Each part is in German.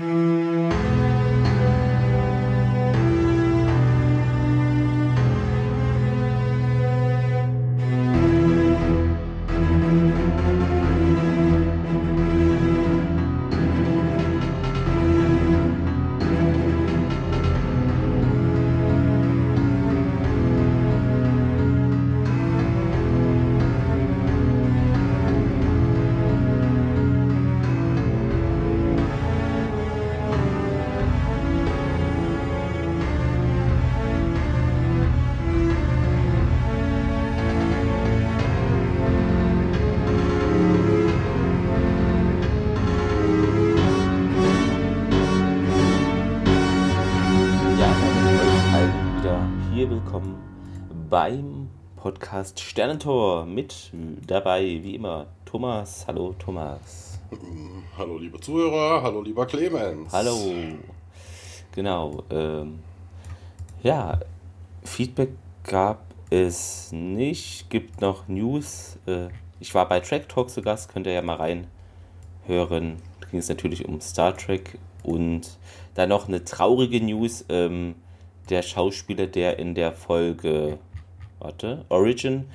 Mm-hmm. Podcast Sternentor mit dabei, wie immer, Thomas. Hallo, Thomas. Hallo, liebe Zuhörer. Hallo, lieber Clemens. Hallo. Genau. Ähm, ja, Feedback gab es nicht. Gibt noch News. Äh, ich war bei Track Talk zu Gast, könnt ihr ja mal reinhören. Da ging es natürlich um Star Trek und dann noch eine traurige News. Ähm, der Schauspieler, der in der Folge warte, Origin,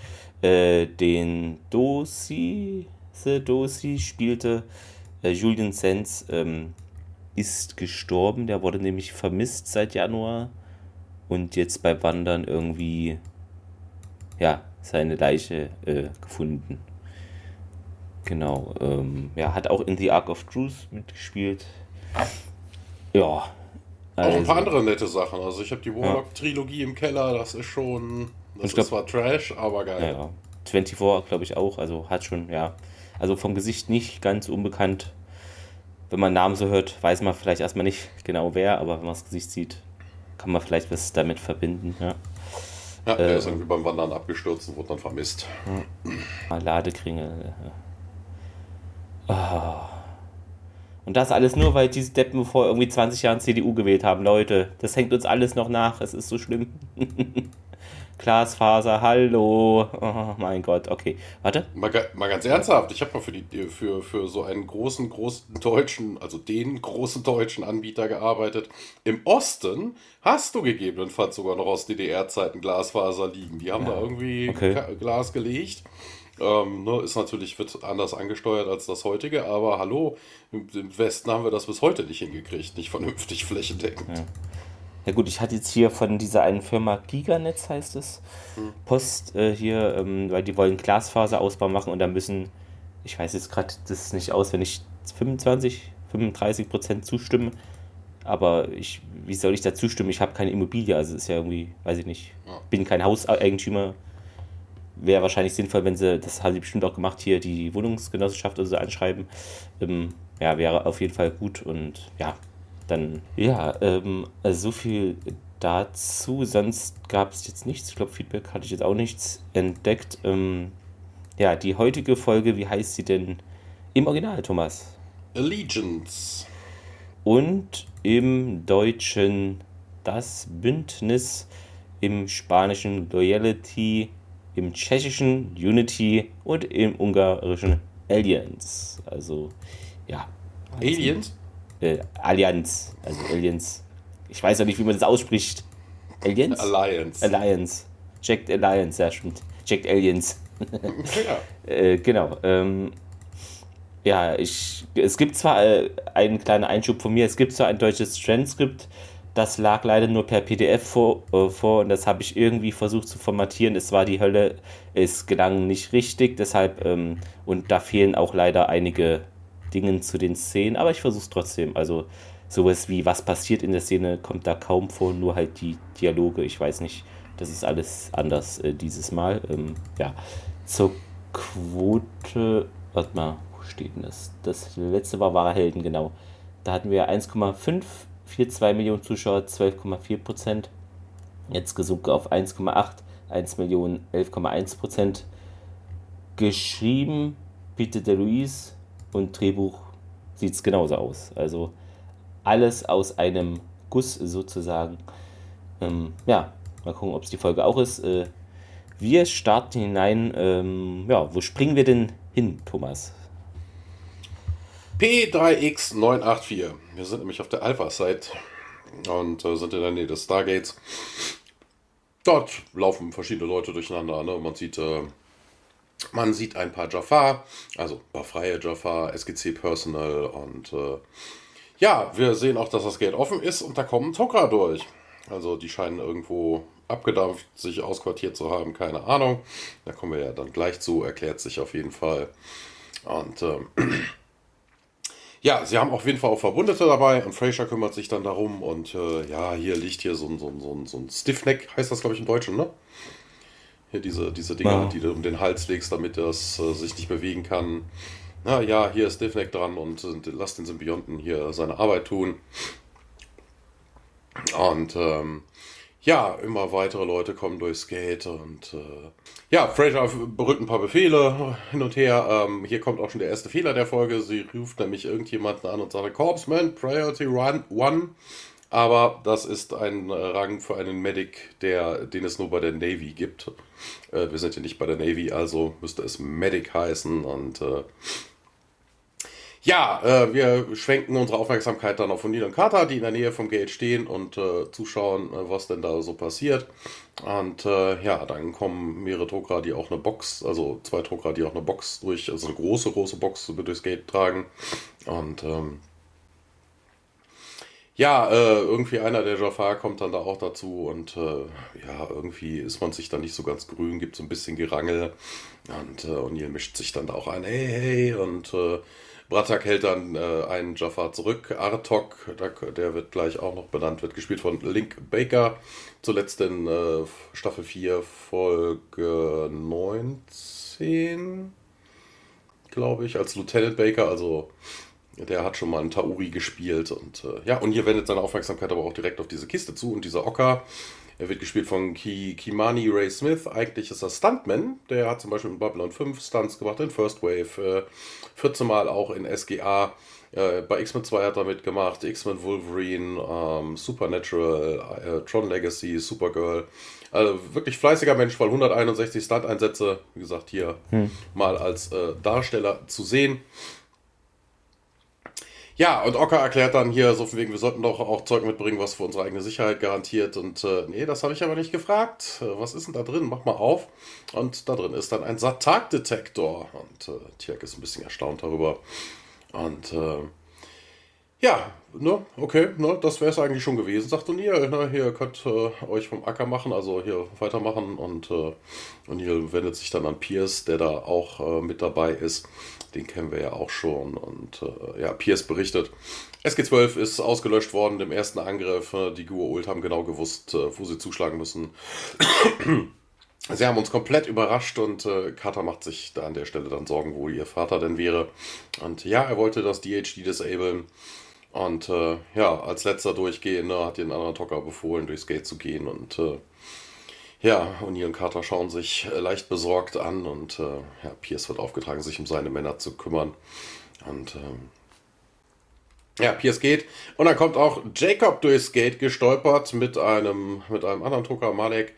äh, den Dosi, The Dosi spielte, äh, Julian Sands, ähm, ist gestorben. Der wurde nämlich vermisst seit Januar und jetzt bei Wandern irgendwie, ja, seine Leiche äh, gefunden. Genau, ähm, ja, hat auch in The Ark of Truth mitgespielt. Ja. Also, auch ein paar also andere nette Sachen. Also ich habe die Warlock-Trilogie im Keller, das ist schon das glaub, zwar Trash, aber geil. Ja, 24 glaube ich auch, also hat schon, ja. Also vom Gesicht nicht ganz unbekannt. Wenn man Namen so hört, weiß man vielleicht erstmal nicht genau wer, aber wenn man das Gesicht sieht, kann man vielleicht was damit verbinden, ja. Ja, der äh, ist irgendwie beim Wandern abgestürzt und wurde dann vermisst. Ja. Ladekringel. Oh. Und das alles nur, weil diese Deppen vor irgendwie 20 Jahren CDU gewählt haben. Leute, das hängt uns alles noch nach. Es ist so schlimm. Glasfaser, hallo. Oh mein Gott, okay. Warte. Mal, mal ganz ernsthaft, ich habe mal für, die, für, für so einen großen, großen deutschen, also den großen deutschen Anbieter gearbeitet. Im Osten hast du gegebenenfalls sogar noch aus DDR-Zeiten Glasfaser liegen. Die haben ja. da irgendwie okay. Glas gelegt. Ähm, ne, ist natürlich wird anders angesteuert als das heutige, aber hallo, im, im, Westen haben wir das bis heute nicht hingekriegt, nicht vernünftig flächendeckend. Ja. Ja gut, ich hatte jetzt hier von dieser einen Firma Giganetz heißt es, hm. Post äh, hier, ähm, weil die wollen Glasfaserausbau machen und da müssen, ich weiß jetzt gerade das nicht auswendig, 25, 35 Prozent zustimmen. Aber ich, wie soll ich da zustimmen? Ich habe keine Immobilie, also ist ja irgendwie, weiß ich nicht, ja. bin kein Hauseigentümer. Wäre wahrscheinlich sinnvoll, wenn sie, das haben sie bestimmt auch gemacht, hier die Wohnungsgenossenschaft oder so anschreiben. Ähm, ja, wäre auf jeden Fall gut und ja, dann, ja, ähm, also so viel dazu. Sonst gab es jetzt nichts. Ich glaube, Feedback hatte ich jetzt auch nichts entdeckt. Ähm, ja, die heutige Folge, wie heißt sie denn im Original, Thomas? Allegiance. Und im Deutschen das Bündnis, im Spanischen Loyalty, im Tschechischen Unity und im Ungarischen Alliance. Also, ja. Aliens? Äh, Allianz, also Aliens. Ich weiß ja nicht, wie man das ausspricht. Aliens? Alliance. Alliance. Checked Alliance, ja, stimmt. Checked Aliens. ja. äh, genau. Ähm, ja, ich, es gibt zwar äh, einen kleinen Einschub von mir, es gibt zwar ein deutsches Transcript, das lag leider nur per PDF vor, äh, vor und das habe ich irgendwie versucht zu formatieren. Es war die Hölle, es gelang nicht richtig, deshalb, ähm, und da fehlen auch leider einige Dingen zu den Szenen, aber ich versuche es trotzdem. Also sowas wie, was passiert in der Szene, kommt da kaum vor, nur halt die Dialoge. Ich weiß nicht, das ist alles anders äh, dieses Mal. Ähm, ja, zur Quote, warte mal, wo steht denn das? Das letzte war wahre Helden, genau. Da hatten wir 1,542 Millionen Zuschauer, 12,4 Prozent. Jetzt gesunken auf 1,8, 1 Millionen, 11,1 Prozent. Geschrieben Peter de Luis, und Drehbuch sieht es genauso aus. Also alles aus einem Guss sozusagen. Ähm, ja, mal gucken, ob es die Folge auch ist. Äh, wir starten hinein. Ähm, ja, wo springen wir denn hin, Thomas? P3X984. Wir sind nämlich auf der Alpha-Site und äh, sind in der Nähe des Stargates. Dort laufen verschiedene Leute durcheinander. Ne? Man sieht äh, man sieht ein paar Jafar, also ein paar freie Jafar, SGC Personal und äh, ja, wir sehen auch, dass das Gate offen ist und da kommen Tok'ra durch. Also die scheinen irgendwo abgedampft, sich ausquartiert zu haben, keine Ahnung. Da kommen wir ja dann gleich zu, erklärt sich auf jeden Fall. Und ähm, ja, sie haben auf jeden Fall auch Verwundete dabei und Fraser kümmert sich dann darum und äh, ja, hier liegt hier so ein, so ein, so ein, so ein Stiffneck, heißt das glaube ich im Deutschen, ne? Hier diese, diese Dinger, ja. die du um den Hals legst, damit das äh, sich nicht bewegen kann. Na ja, hier ist Stiffneck dran und äh, lass den Symbionten hier seine Arbeit tun. Und ähm, ja, immer weitere Leute kommen durchs Gate und äh, ja, Fraser berührt ein paar Befehle hin und her. Ähm, hier kommt auch schon der erste Fehler der Folge. Sie ruft nämlich irgendjemanden an und sagt, Corpsman, Priority Run One. Aber das ist ein Rang für einen Medic, der, den es nur bei der Navy gibt. Äh, wir sind hier nicht bei der Navy, also müsste es Medic heißen. Und äh, ja, äh, wir schwenken unsere Aufmerksamkeit dann auf O'Neill und Carter, die in der Nähe vom Gate stehen und äh, zuschauen, äh, was denn da so passiert. Und äh, ja, dann kommen mehrere Drucker, die auch eine Box, also zwei Drucker, die auch eine Box durch, also eine große, große Box durchs Gate tragen. Und ähm, ja, äh, irgendwie einer der Jafar kommt dann da auch dazu und äh, ja, irgendwie ist man sich da nicht so ganz grün, gibt so ein bisschen Gerangel und äh, O'Neill mischt sich dann da auch ein, hey, hey, und äh, Bratak hält dann äh, einen Jafar zurück. Artok, der, der, wird gleich auch noch benannt, wird gespielt von Link Baker, zuletzt in äh, Staffel 4, Folge 19, glaube ich, als Lieutenant Baker, also der hat schon mal einen Tauri gespielt und äh, ja, und hier wendet seine Aufmerksamkeit aber auch direkt auf diese Kiste zu und dieser Ocker. Er wird gespielt von Ki Kimani Ray Smith. Eigentlich ist er Stuntman. Der hat zum Beispiel in Babylon 5 Stunts gemacht, in First Wave, äh, 14 Mal auch in SGA. Äh, bei X-Men 2 hat er mitgemacht, X-Men Wolverine, ähm, Supernatural, äh, Tron Legacy, Supergirl. Also wirklich fleißiger Mensch, weil 161 Stunt-Einsätze, wie gesagt, hier hm. mal als äh, Darsteller zu sehen. Ja, und Ocker erklärt dann hier so von wegen, wir sollten doch auch Zeug mitbringen, was für unsere eigene Sicherheit garantiert. Und äh, nee, das habe ich aber nicht gefragt. Äh, was ist denn da drin? Mach mal auf. Und da drin ist dann ein Satak-Detektor. Und äh, Tjerk ist ein bisschen erstaunt darüber. Und äh, ja, ne, okay, ne, das wäre es eigentlich schon gewesen, sagt O'Neill. Ne, hier könnt äh, euch vom Acker machen, also hier weitermachen. Und äh, O'Neill wendet sich dann an Pierce, der da auch äh, mit dabei ist. Den kennen wir ja auch schon. Und äh, ja, Pierce berichtet, SG-12 ist ausgelöscht worden im ersten Angriff. Äh, die Gua'uld haben genau gewusst, äh, wo sie zuschlagen müssen. Sie haben uns komplett überrascht und äh, Carter macht sich da an der Stelle dann Sorgen, wo ihr Vater denn wäre. Und ja, er wollte das DHD disablen. Und äh, ja, als letzter Durchgehender hat den anderen Tocker befohlen, durchs Gate zu gehen. Und äh, ja, O'Neill und Carter schauen sich äh, leicht besorgt an. Und äh, ja, Pierce wird aufgetragen, sich um seine Männer zu kümmern. Und ähm, ja, Pierce geht. Und dann kommt auch Jacob durchs Gate gestolpert mit einem, mit einem anderen Drucker, Malek.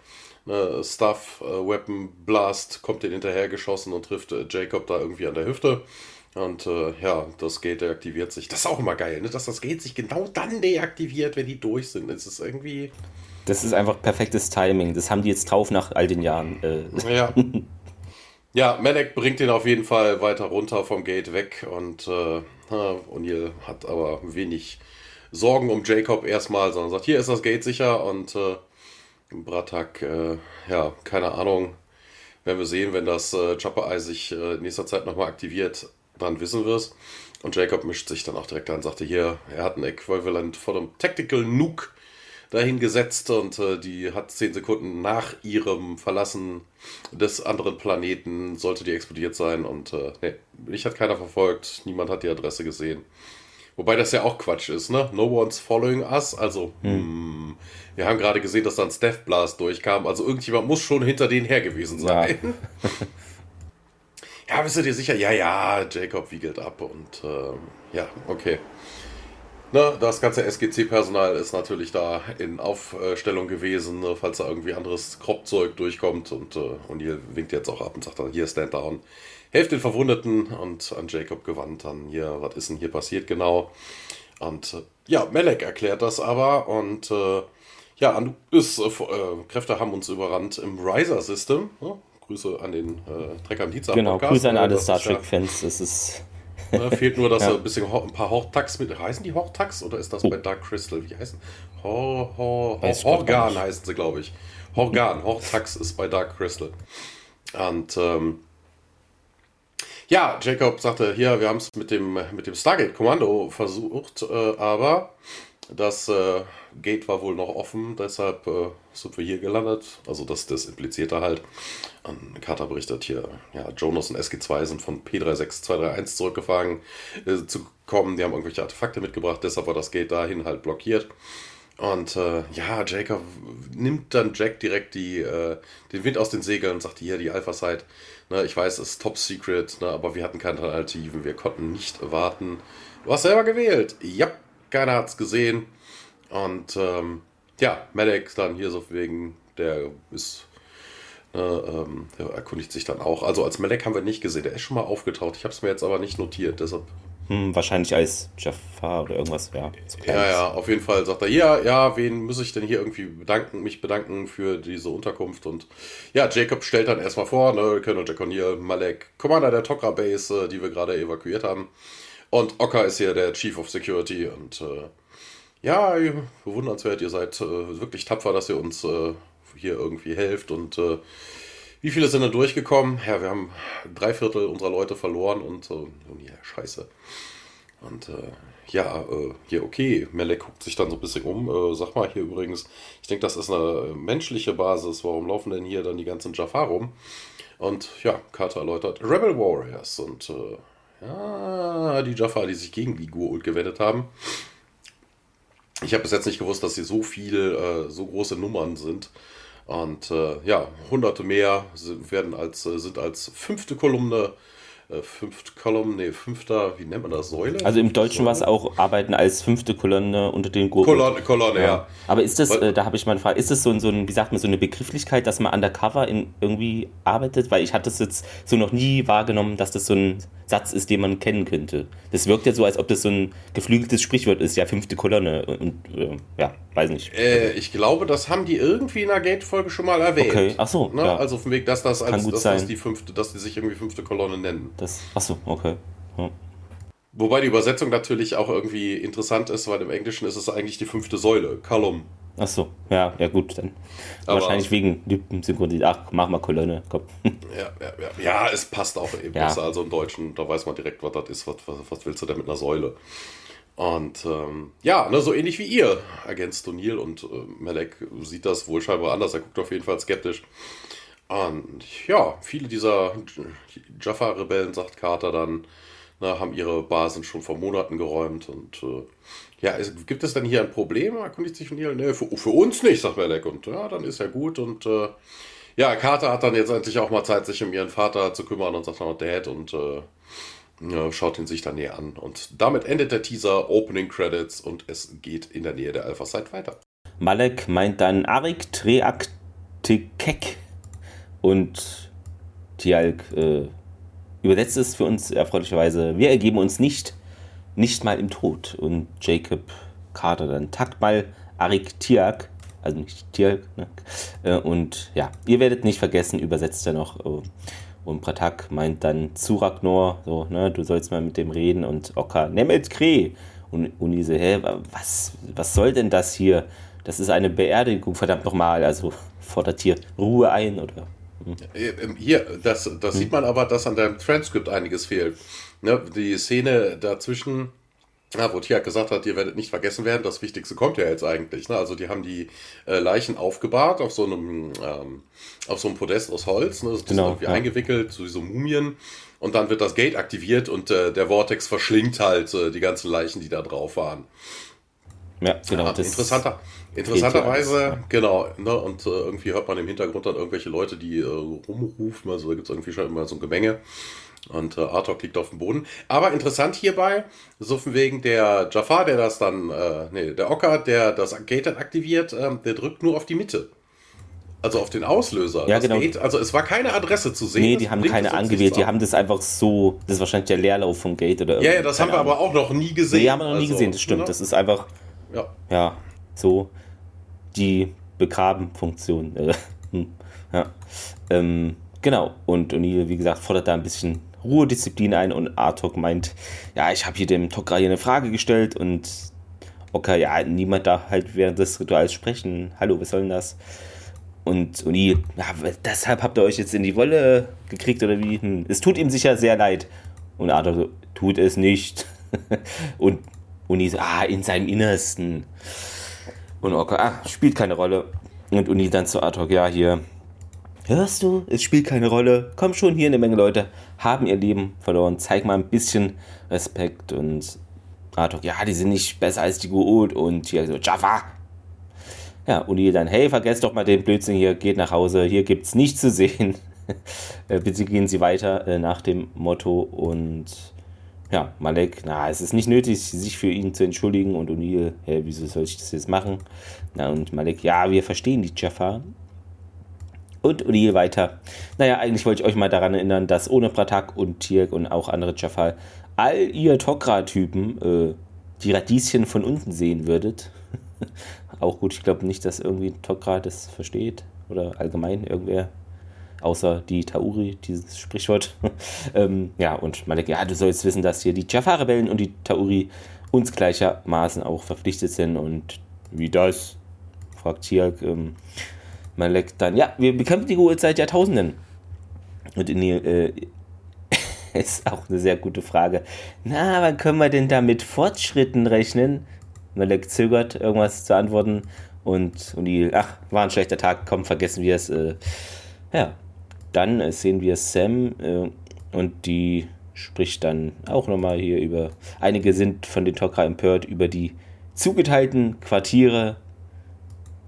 Ne, Stuff, äh, Weapon Blast kommt den hinterher geschossen und trifft äh, Jacob da irgendwie an der Hüfte. Und äh, ja, das Gate deaktiviert sich. Das ist auch immer geil, ne? dass das Gate sich genau dann deaktiviert, wenn die durch sind. Das ist irgendwie. Das ist einfach perfektes Timing. Das haben die jetzt drauf nach all den Jahren. Äh. Ja. Ja, Malek bringt ihn auf jeden Fall weiter runter vom Gate weg und äh, O'Neill hat aber wenig Sorgen um Jacob erstmal, sondern sagt, hier ist das Gate sicher und äh, Bratak, äh, ja, keine Ahnung, werden wir sehen, wenn das äh, Chopper Eye sich äh, in nächster Zeit nochmal aktiviert, dann wissen wir es. Und Jacob mischt sich dann auch direkt an und sagte, hier, er hat ein Äquivalent von einem Tactical Nuke dahingesetzt und äh, die hat zehn Sekunden nach ihrem Verlassen des anderen Planeten, sollte die explodiert sein und äh, nee, mich hat keiner verfolgt, niemand hat die Adresse gesehen. Wobei das ja auch Quatsch ist, ne? No one's following us. Also, hm. Hm, wir haben gerade gesehen, dass da ein Steph Blast durchkam. Also irgendjemand muss schon hinter denen her gewesen sein. Ja. Ja, bist du dir sicher? Ja, ja, Jacob wiegelt ab und äh, ja, okay. Ne, das ganze SGC-Personal ist natürlich da in Aufstellung gewesen, ne, falls da irgendwie anderes Kropfzeug durchkommt. Und äh, O'Neill winkt jetzt auch ab und sagt dann, hier, stand down. Helft den Verwundeten und an Jacob gewandt dann, hier, was ist denn hier passiert genau? Und äh, ja, Melek erklärt das aber und äh, ja, Anubis äh, Kräfte haben uns überrannt im Riser-System. Ne? Grüße an den äh, Trecker im Genau, Grüße an alle Star Trek-Fans. Das ist. Ne, fehlt nur, dass ja. ein bisschen ein paar Hortax mit. Heißen die Hortax oder ist das oh. bei Dark Crystal? Wie heißen? Hor, Hor, Hor, Horgan heißen sie, glaube ich. Horgan, Hortax ist bei Dark Crystal. Und ähm, ja, Jacob sagte, hier, wir haben es mit dem, mit dem Stargate-Kommando versucht, äh, aber das äh, Gate war wohl noch offen, deshalb äh, sind wir hier gelandet. Also das, das implizierte halt. Und Carter berichtet hier, ja, Jonas und SG2 sind von P36231 zurückgefahren äh, zu kommen. Die haben irgendwelche Artefakte mitgebracht, deshalb war das Gate dahin halt blockiert. Und äh, ja, Jacob nimmt dann Jack direkt die, äh, den Wind aus den Segeln und sagt, hier, die Alpha-Site, ne, ich weiß, es ist top secret, ne, aber wir hatten keine Alternativen, wir konnten nicht warten. Du hast selber gewählt. Ja, keiner hat es gesehen. Und ähm, ja, Maddox dann hier so wegen, der ist, ne, ähm, der erkundigt sich dann auch. Also als Malek haben wir nicht gesehen, der ist schon mal aufgetaucht. Ich habe es mir jetzt aber nicht notiert, deshalb hm, wahrscheinlich als Jafar oder irgendwas, ja. Ja, ja, auf jeden Fall sagt er, ja, ja, wen muss ich denn hier irgendwie bedanken, mich bedanken für diese Unterkunft und ja, Jacob stellt dann erstmal vor, ne, Colonel Jack O'Neill, Malek, Commander der Tokra Base, äh, die wir gerade evakuiert haben und Oka ist hier der Chief of Security und äh, ja, bewundernswert, ihr seid äh, wirklich tapfer, dass ihr uns äh, hier irgendwie helft und äh, wie viele sind da durchgekommen? Ja, wir haben drei Viertel unserer Leute verloren und. Und ja, scheiße. Und äh, ja, äh, hier, okay. Melek guckt sich dann so ein bisschen um. Äh, sag mal hier übrigens, ich denke, das ist eine menschliche Basis. Warum laufen denn hier dann die ganzen Jafar rum? Und ja, Carter erläutert, Rebel Warriors. Und ja, die Jafar, die sich gegen die Gurult gewendet haben. Ich habe bis jetzt nicht gewusst, dass sie so viel, äh, so große Nummern sind. Und äh, ja, hunderte mehr sind, werden als, äh, sind als fünfte Kolumne äh, fünfte Kolumne, nee, fünfter, wie nennt man das, Säule? Also im Deutschen war es auch Arbeiten als fünfte Kolonne unter den Gurken. Kolonne, Kolonne, ja. ja. Aber ist das, äh, da habe ich mal eine Frage, ist das so, so ein, wie sagt man, so eine Begrifflichkeit, dass man undercover in irgendwie arbeitet? Weil ich hatte es jetzt so noch nie wahrgenommen, dass das so ein Satz ist, den man kennen könnte. Das wirkt ja so, als ob das so ein geflügeltes Sprichwort ist, ja, fünfte Kolonne und äh, ja, weiß nicht. Äh, ich glaube, das haben die irgendwie in der Gate-Folge schon mal erwähnt. Okay, ach so. Ne? Ja. Also vom Weg, dass das als, dass das die fünfte, dass die sich irgendwie fünfte Kolonne nennen. Das, achso, okay. Ja. Wobei die Übersetzung natürlich auch irgendwie interessant ist, weil im Englischen ist es eigentlich die fünfte Säule, Column. Achso, ja, ja gut, dann. Aber wahrscheinlich wegen Synchronisation. Ach, mach mal Kolonne, komm. Ja, ja, ja. ja es passt auch eben ja. besser. Also im Deutschen, da weiß man direkt, was das ist. Was, was, was willst du denn mit einer Säule? Und ähm, ja, ne, so ähnlich wie ihr ergänzt O'Neill und äh, Melek sieht das wohl scheinbar anders. Er guckt auf jeden Fall skeptisch. Und ja, viele dieser Jaffa-Rebellen, sagt Carter dann, na, haben ihre Basen schon vor Monaten geräumt. Und äh, ja, es, gibt es denn hier ein Problem? Erkundigt sich von ihr. Nee, für, für, uns nicht, sagt Melek. Und ja, dann ist ja gut. Und äh, ja, Carter hat dann jetzt endlich auch mal Zeit, sich um ihren Vater zu kümmern und sagt dann Dad und äh, ja, schaut ihn sich dann näher an. Und damit endet der Teaser, Opening Credits und es geht in der Nähe der Alpha-Site weiter. Malek meint dann Arik Treaktekek und Tialk äh, übersetzt es für uns erfreulicherweise, wir ergeben uns nicht, nicht mal im Tod. Und Jacob Carter dann takt mal Arik Tiak, also nicht Tiak, ne? Äh, und ja, ihr werdet nicht vergessen, übersetzt er noch. Äh, und Pratak meint dann zu Ragnar, so, ne, du sollst mal mit dem reden und Oka, Nemet Kre. Und Uni so, hä, was, was soll denn das hier? Das ist eine Beerdigung, verdammt nochmal. Also fordert hier Ruhe ein oder. Hier, das, das hm. sieht man aber, dass an deinem Transkript einiges fehlt. Ne, die Szene dazwischen, ja, wo Tia gesagt hat, ihr werdet nicht vergessen werden, das Wichtigste kommt ja jetzt eigentlich. Ne? Also die haben die äh, Leichen aufgebahrt auf so einem ähm, auf so einem Podest aus Holz, ne? das ist genau, irgendwie ja. eingewickelt, so wie so Mumien. Und dann wird das Gate aktiviert und äh, der Vortex verschlingt halt äh, die ganzen Leichen, die da drauf waren. Ja, genau. Ja, interessanter, interessanterweise, ja. genau. Ne, und äh, irgendwie hört man im Hintergrund dann irgendwelche Leute, die äh, rumrufen. Also da gibt es irgendwie schon immer so ein Gemenge. Und äh, Artok liegt auf dem Boden. Aber interessant hierbei, so von wegen der Jafar, der das dann, äh, nee, der Ocker, der das Gate dann aktiviert, äh, der drückt nur auf die Mitte. Also auf den Auslöser. Ja, das genau. Gate, also es war keine Adresse zu sehen. Nee, die haben keine angewählt, die haben das einfach so, das ist wahrscheinlich der Leerlauf vom Gate oder Ja, ja, das haben wir aber auch noch nie gesehen. Nee, haben wir noch nie Also, gesehen, das stimmt. ne? Das ist einfach, ja. ja, so die Begraben-Funktion. Äh, hm, ja. Ähm, genau, und O'Neill, wie gesagt, fordert da ein bisschen Ruhe, Disziplin ein und Artok meint, ja, ich habe hier dem Tok'ra hier eine Frage gestellt und okay, ja, niemand darf halt während des Rituals sprechen. Hallo, was soll denn das? Und O'Neill, ja, deshalb habt ihr euch jetzt in die Wolle gekriegt oder wie? Hm, Es tut ihm sicher sehr leid. Und Arthur so, tut es nicht. und O'Neill so, ah, in seinem Innersten. Und Orko, ah, spielt keine Rolle. Und O'Neill dann zu Arthur, ja, hier, hörst du, es spielt keine Rolle. Komm schon, hier eine Menge Leute haben ihr Leben verloren. Zeig mal ein bisschen Respekt. Und Arthur, ja, die sind nicht besser als die Goa'uld. Und hier so, Jaffa, ja, Uni dann, hey, vergesst doch mal den Blödsinn hier, geht nach Hause, hier gibt's nichts zu sehen. Äh, Bitte gehen Sie weiter äh, nach dem Motto und ja, Malek, na, es ist nicht nötig, sich für ihn zu entschuldigen und O'Neill, hey, wieso soll ich das jetzt machen? Na, und Malek, ja, wir verstehen die Jaffa. Und O'Neill weiter. Naja, eigentlich wollte ich euch mal daran erinnern, dass ohne Pratak und Tirk und auch andere Jaffa all ihr Tok'ra-Typen äh, die Radieschen von unten sehen würdet. auch gut, ich glaube nicht, dass irgendwie Tok'ra das versteht oder allgemein irgendwer. Außer die Tauri, dieses Sprichwort. ähm, ja, und Malek, ja, du sollst wissen, dass hier die Jaffa-Rebellen und die Tauri uns gleichermaßen auch verpflichtet sind. Und wie das? fragt Tiag. Ähm, Malek dann, ja, wir bekämpfen die Goa'uld seit Jahrtausenden. Und Inil, äh, ist auch eine sehr gute Frage. Na, wann können wir denn da mit Fortschritten rechnen? Malek zögert, irgendwas zu antworten. Und O'Neill, ach, war ein schlechter Tag, komm, vergessen wir es. Äh, ja, dann äh, sehen wir Sam äh, und die spricht dann auch nochmal hier über. Einige sind von den Tok'ra empört über die zugeteilten Quartiere.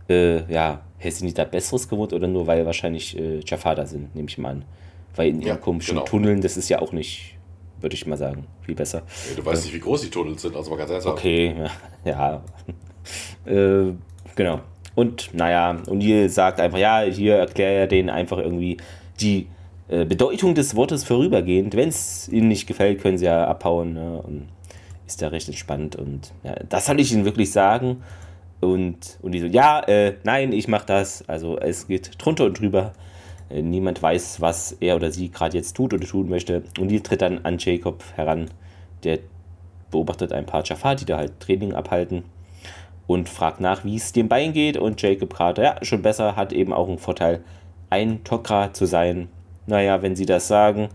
Äh, ja, hey, sind die da Besseres gewohnt oder nur weil wahrscheinlich äh, Jafar da sind, nehme ich mal an. Weil in ihren Ja, komischen genau. Tunneln, das ist ja auch nicht, würde ich mal sagen, viel besser. Ja, Du weißt nicht, wie groß die Tunnel sind, also mal ganz ernsthaft. Okay, ja. ja. äh, genau. Und naja, O'Neill sagt einfach, ja, hier erkläre er denen einfach irgendwie die äh, Bedeutung des Wortes vorübergehend. Wenn es ihnen nicht gefällt, können sie ja abhauen. Ne? Und ist da recht entspannt. Und ja, das soll ich ihnen wirklich sagen. Und, und die so, ja, äh, nein, ich mach das. Also es geht drunter und drüber. Äh, niemand weiß, was er oder sie gerade jetzt tut oder tun möchte. Und die tritt dann an Jacob heran. Der beobachtet ein paar Jafar, die da halt Training abhalten und fragt nach, wie es dem Bein geht. Und Jacob gerade, ja, schon besser, hat eben auch einen Vorteil, ein Tok'ra zu sein. Naja, wenn sie das sagen,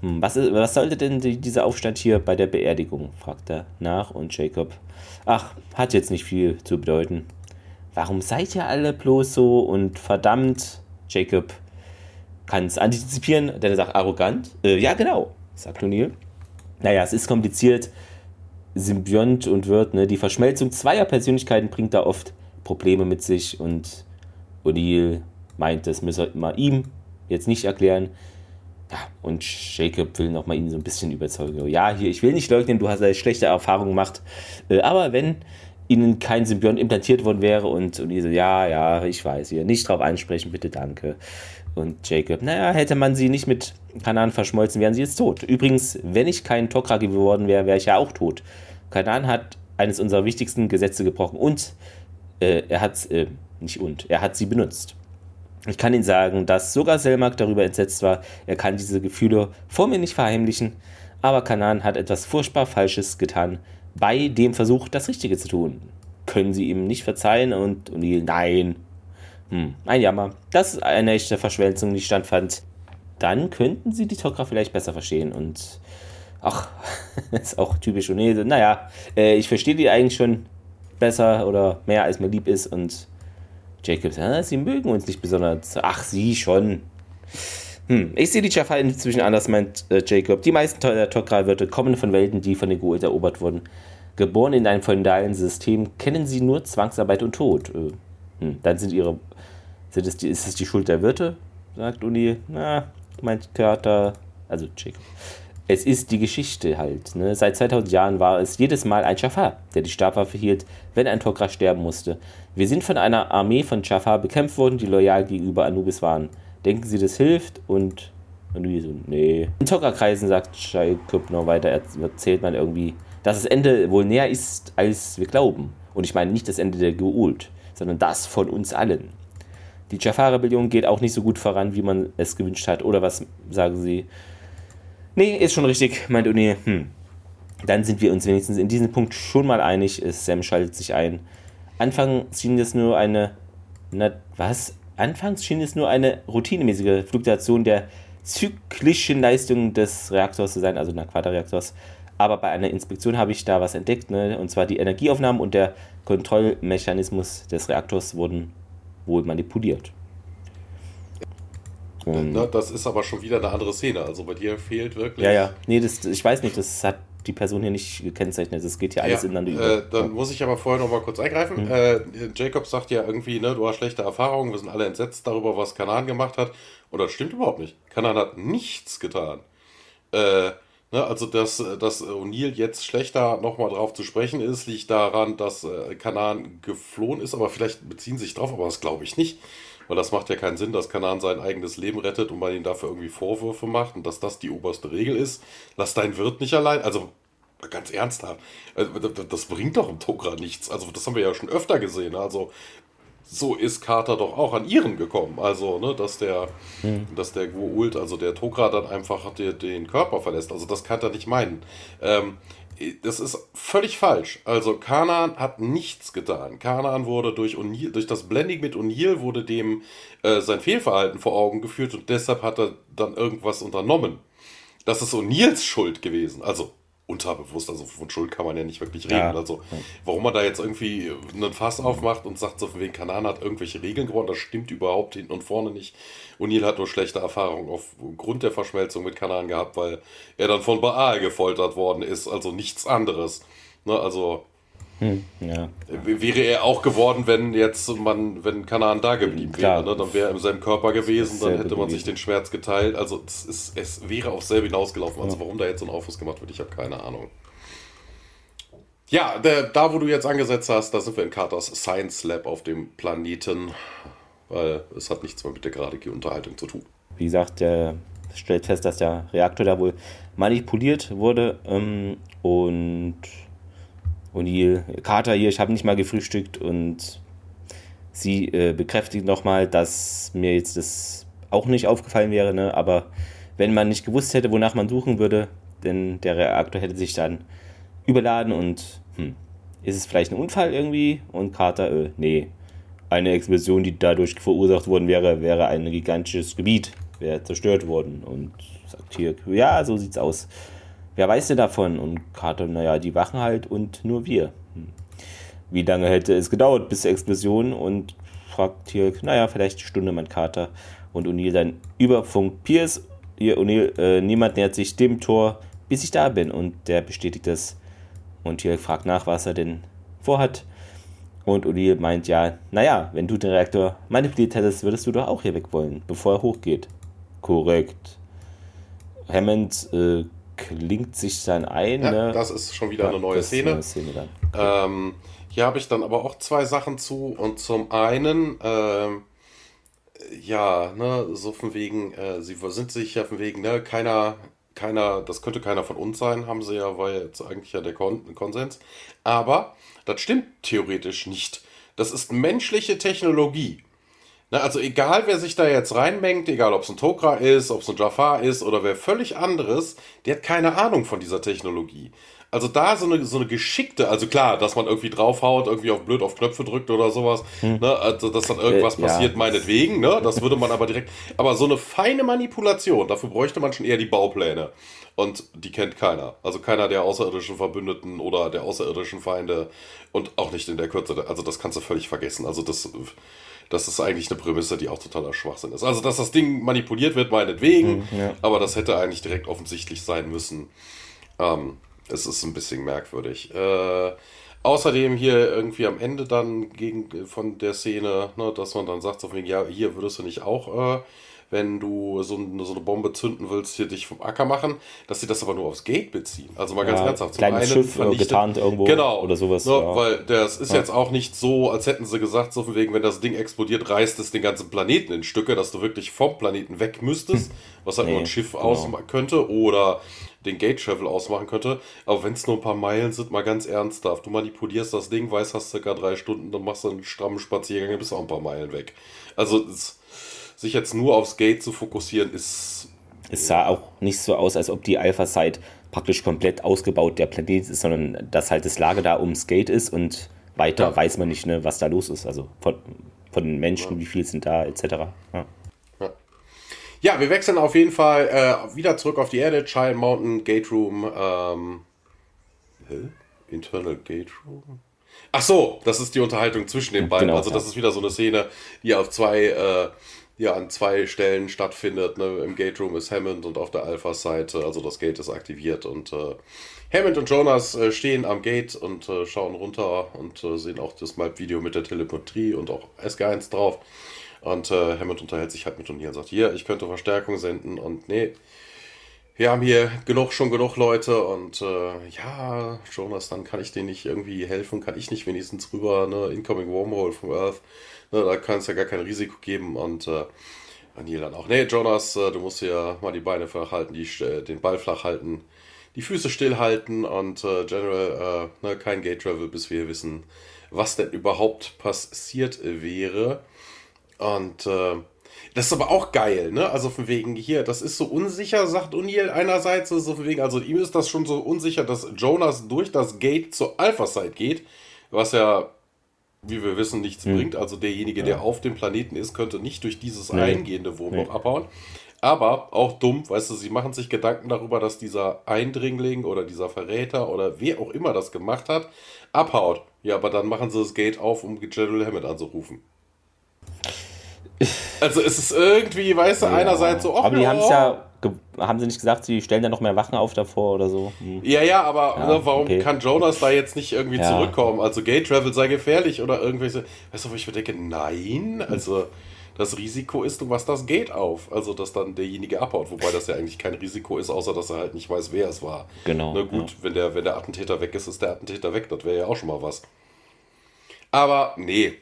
hm, was, ist, was sollte denn die, dieser Aufstand hier bei der Beerdigung? fragt er nach. Und Jacob, ach, hat jetzt nicht viel zu bedeuten. Warum seid ihr alle bloß so und verdammt, Jacob kann es antizipieren, denn er sagt arrogant. Äh, ja, genau, sagt O'Neill. Naja, es ist kompliziert. Symbiont und Wirt, ne? Die Verschmelzung zweier Persönlichkeiten bringt da oft Probleme mit sich und O'Neill meint, das müsse man ihm jetzt nicht erklären. Ja, und Jacob will nochmal ihn so ein bisschen überzeugen. Ja, hier, ich will nicht leugnen, du hast eine schlechte Erfahrung gemacht, äh, aber wenn ihnen kein Symbiont implantiert worden wäre und O'Neill so, ja, ja, ich weiß, hier, nicht drauf ansprechen, bitte, danke. Und Jacob, naja, hätte man sie nicht mit Kanan verschmolzen, wären sie jetzt tot. Übrigens, wenn ich kein Tok'ra geworden wäre, wäre ich ja auch tot. Kanan hat eines unserer wichtigsten Gesetze gebrochen und äh, er hat, äh, nicht und, er hat sie benutzt. Ich kann Ihnen sagen, dass sogar Selmak darüber entsetzt war. Er kann diese Gefühle vor mir nicht verheimlichen. Aber Kanan hat etwas furchtbar Falsches getan bei dem Versuch, das Richtige zu tun. Können Sie ihm nicht verzeihen? Und O'Neill, nein. Hm, ein Jammer. Das ist eine echte Verschwälzung, die standfand. Dann könnten Sie die Tok'ra vielleicht besser verstehen. Und ach, ist auch typisch O'Neill. Naja, äh, ich verstehe die eigentlich schon besser oder mehr, als mir lieb ist. Und Jacob sagt, ah, sie mögen uns nicht besonders. Ach, sie schon. Hm, ich sehe die Jaffa inzwischen anders, meint äh, Jacob. Die meisten der Tok'ra-Wörter kommen von Welten, die von den Goa'uld erobert wurden. Geboren in einem feudalen System, kennen sie nur Zwangsarbeit und Tod. Äh, hm, dann sind ihre. Sind es die, ist es die Schuld der Wirte? sagt Uni. Na, meint Carter. also Jacob. Es ist die Geschichte halt. Ne? Seit 2000 Jahren war es jedes Mal ein Jafar, der die Stabwaffe hielt, wenn ein Tok'ra sterben musste. Wir sind von einer Armee von Jafar bekämpft worden, die loyal gegenüber Anubis waren. Denken Sie, das hilft? Und Anubis so, nee. In Tok'ra-Kreisen, sagt Jacob noch weiter, erzählt man irgendwie, dass das Ende wohl näher ist, als wir glauben. Und ich meine nicht das Ende der Geult, sondern das von uns allen. Die Jafar-Rebellion geht auch nicht so gut voran, wie man es gewünscht hat. Oder was sagen Sie? Nee, ist schon richtig, meint Uni. Hm. Dann sind wir uns wenigstens in diesem Punkt schon mal einig. Sam schaltet sich ein. Anfangs schien es nur eine. Na, was? Anfangs schien es nur eine routinemäßige Fluktuation der zyklischen Leistung des Reaktors zu sein, also nach Quaderreaktors. Aber bei einer Inspektion habe ich da was entdeckt, ne? und zwar die Energieaufnahmen und der Kontrollmechanismus des Reaktors wurden wohl manipuliert. Und Na, das ist aber schon wieder eine andere Szene. Also bei dir fehlt wirklich. Ja, ja. Nee, das, ich weiß nicht, das hat die Person hier nicht gekennzeichnet. Das geht hier alles ja, ineinander über. Äh, dann muss ich aber vorher noch mal kurz eingreifen. Mhm. Äh, Jacob sagt ja irgendwie, ne, du hast schlechte Erfahrungen, wir sind alle entsetzt darüber, was Kanan gemacht hat. Und das stimmt überhaupt nicht. Kanan hat nichts getan. Äh, ne, also, dass, dass O'Neill jetzt schlechter nochmal drauf zu sprechen ist, liegt daran, dass äh, Kanan geflohen ist, aber vielleicht beziehen sich drauf, aber das glaube ich nicht. Weil das macht ja keinen Sinn, dass Kanan sein eigenes Leben rettet und man ihm dafür irgendwie Vorwürfe macht und dass das die oberste Regel ist. Lass dein Wirt nicht allein. Also ganz ernsthaft, also, das bringt doch im Tokra nichts. Also das haben wir ja schon öfter gesehen. Also so ist Carter doch auch an ihren gekommen. Also, ne, dass der, hm. dass der Guult, also der Tokra, dann einfach den, den Körper verlässt. Also, das kann er nicht meinen. Ähm, das ist völlig falsch. Also Kanan hat nichts getan. Kanan wurde durch, durch das Blending mit O'Neill wurde dem äh, sein Fehlverhalten vor Augen geführt und deshalb hat er dann irgendwas unternommen. Das ist O'Neills Schuld gewesen. Also unterbewusst, also von Schuld kann man ja nicht wirklich reden. Ja. Also, warum man da jetzt irgendwie einen Fass aufmacht und sagt, so von wegen Kanan hat irgendwelche Regeln gewonnen, das stimmt überhaupt hinten und vorne nicht. O'Neill hat nur schlechte Erfahrungen aufgrund der Verschmelzung mit Kanan gehabt, weil er dann von Baal gefoltert worden ist, also nichts anderes. Ne, also, hm, ja. Wäre er auch geworden, wenn jetzt man, wenn Kanan da geblieben wäre, ne? dann wäre er in seinem Körper gewesen, dann hätte man sich den Schmerz geteilt. Also es, ist, es wäre auch selber hinausgelaufen. Also warum da jetzt so ein Aufriss gemacht wird, ich habe keine Ahnung. Ja, der, da wo du jetzt angesetzt hast, da sind wir in Carters Science Lab auf dem Planeten, weil es hat nichts mehr mit der geraden Unterhaltung zu tun. Wie gesagt, der stellt fest, dass der Reaktor da wohl manipuliert wurde ähm, und und die Kater hier, ich habe nicht mal gefrühstückt und sie äh, bekräftigt nochmal, dass mir jetzt das auch nicht aufgefallen wäre, ne? aber wenn man nicht gewusst hätte, wonach man suchen würde, denn der Reaktor hätte sich dann überladen und hm, ist es vielleicht ein Unfall irgendwie? Und Carter, äh, nee, eine Explosion, die dadurch verursacht worden wäre, wäre ein gigantisches Gebiet, wäre zerstört worden und sagt hier, ja, so sieht's aus wer weiß denn davon? Und Carter, naja, die wachen halt und nur wir. Hm. Wie lange hätte es gedauert bis zur Explosion? Und fragt hier, naja, vielleicht eine Stunde, mein Kater. Und O'Neill dann über Funk Pierce, hier O'Neill, äh, niemand nähert sich dem Tor, bis ich da bin. Und der bestätigt das. Und hier fragt nach, was er denn vorhat. Und O'Neill meint ja, naja, wenn du den Reaktor manipuliert hättest, würdest du doch auch hier weg wollen, bevor er hochgeht. Korrekt. Hammond äh, klingt sich dann ein. Ja, ne? Das ist schon wieder ja, eine neue Szene. Eine Szene ähm, hier habe ich dann aber auch zwei Sachen zu. Und zum einen, ähm, ja, ne, so von wegen, äh, sie sind sich ja von wegen, ne, keiner, keiner, das könnte keiner von uns sein, haben sie ja, war jetzt eigentlich ja der Kon Konsens. Aber das stimmt theoretisch nicht. Das ist menschliche Technologie. Na, also egal, wer sich da jetzt reinmengt, egal ob es ein Tokra ist, ob es ein Jafar ist oder wer völlig anderes, der hat keine Ahnung von dieser Technologie. Also da so eine, so eine geschickte, also klar, dass man irgendwie draufhaut, irgendwie auf blöd auf Knöpfe drückt oder sowas, hm. ne, also dass dann irgendwas äh, passiert, ja. meinetwegen, ne, das würde man aber direkt, aber so eine feine Manipulation, dafür bräuchte man schon eher die Baupläne. Und die kennt keiner. Also keiner der außerirdischen Verbündeten oder der außerirdischen Feinde und auch nicht in der Kürze. Also das kannst du völlig vergessen. Also das das ist eigentlich eine Prämisse, die auch totaler Schwachsinn ist. Also, dass das Ding manipuliert wird, meinetwegen, mhm, ja. aber das hätte eigentlich direkt offensichtlich sein müssen. Ähm, es ist ein bisschen merkwürdig. Äh, außerdem hier irgendwie am Ende dann gegen, von der Szene, ne, dass man dann sagt, so, ja, hier würdest du nicht auch äh, wenn du so, eine, so eine Bombe zünden willst, hier dich vom Acker machen, dass sie das aber nur aufs Gate beziehen. Also mal ja, ganz ernsthaft. Kleines Schiff getarnt irgendwo genau, oder sowas. Ne, ja. Weil das ist ja. jetzt auch nicht so, als hätten sie gesagt, so von wegen, wenn das Ding explodiert, reißt es den ganzen Planeten in Stücke, dass du wirklich vom Planeten weg müsstest, was halt nee, nur ein Schiff genau. ausmachen könnte oder den Gate Travel ausmachen könnte. Aber wenn es nur ein paar Meilen sind, mal ganz ernsthaft. Du manipulierst das Ding, weißt, hast circa drei Stunden, dann machst du einen strammen Spaziergang, bist auch ein paar Meilen weg. Also es, sich jetzt nur aufs Gate zu fokussieren, ist. Es sah auch nicht so aus, als ob die Alpha-Site praktisch komplett ausgebaut der Planet ist, sondern dass halt das Lager da ums Gate ist und weiter ja. weiß man nicht, ne, was da los ist. Also von, von den Menschen, ja. wie viel sind da, etc. Ja. Ja, wir wechseln auf jeden Fall äh, wieder zurück auf die Erde. Child Mountain Gate Room. Ähm, Internal Gate Room? Ach so, das ist die Unterhaltung zwischen den beiden. Genau, also das ja. ist wieder so eine Szene, die auf zwei, äh, ja, an zwei Stellen stattfindet. Ne? Im Gate Room ist Hammond und auf der Alpha-Seite, also das Gate ist aktiviert und äh, Hammond und Jonas äh, stehen am Gate und äh, schauen runter und äh, sehen auch das Map-Video mit der Telemetrie und auch SG1 drauf. Und äh, Hammond unterhält sich halt mit O'Neill und sagt, hier, ich könnte Verstärkung senden und nee, wir haben hier genug, schon genug Leute und äh, ja, Jonas, dann kann ich denen nicht irgendwie helfen, kann ich nicht wenigstens rüber, ne, Incoming Wormhole from Earth, ne, da kann es ja gar kein Risiko geben und äh, O'Neill dann auch, nee, Jonas, äh, du musst hier mal die Beine flach halten, die, äh, den Ball flach halten, die Füße stillhalten und äh, General, ne, kein Gate Travel, bis wir wissen, was denn überhaupt passiert wäre. Und das ist aber auch geil, ne? Also von wegen hier, das ist so unsicher, sagt O'Neill einerseits, so von wegen, also ihm ist das schon so unsicher, dass Jonas durch das Gate zur Alpha-Site geht, was ja, wie wir wissen, nichts hm. bringt. Also derjenige, ja. der auf dem Planeten ist, könnte nicht durch dieses nee. eingehende Wurmloch nee. abhauen. Aber auch dumm, weißt du, sie machen sich Gedanken darüber, dass dieser Eindringling oder dieser Verräter oder wer auch immer das gemacht hat, abhaut. Ja, aber dann machen sie das Gate auf, um General Hammond anzurufen. Also es ist irgendwie, weißt du, ja. einerseits so. aber die haben es ja, haben sie nicht gesagt, sie stellen da noch mehr Wachen auf davor oder so? Hm. Ja, ja, aber ja, ne, warum okay. kann Jonas da jetzt nicht irgendwie ja. zurückkommen? Also Gate Travel sei gefährlich oder irgendwelche. Weißt du, wo ich mir denke, nein, also das Risiko ist, du machst das Gate auf. Also, dass dann derjenige abhaut. Wobei das ja eigentlich kein Risiko ist, außer dass er halt nicht weiß, wer es war. Genau. Na gut, wenn, der, wenn der Attentäter weg ist, ist der Attentäter weg. Das wäre ja auch schon mal was. Aber nee.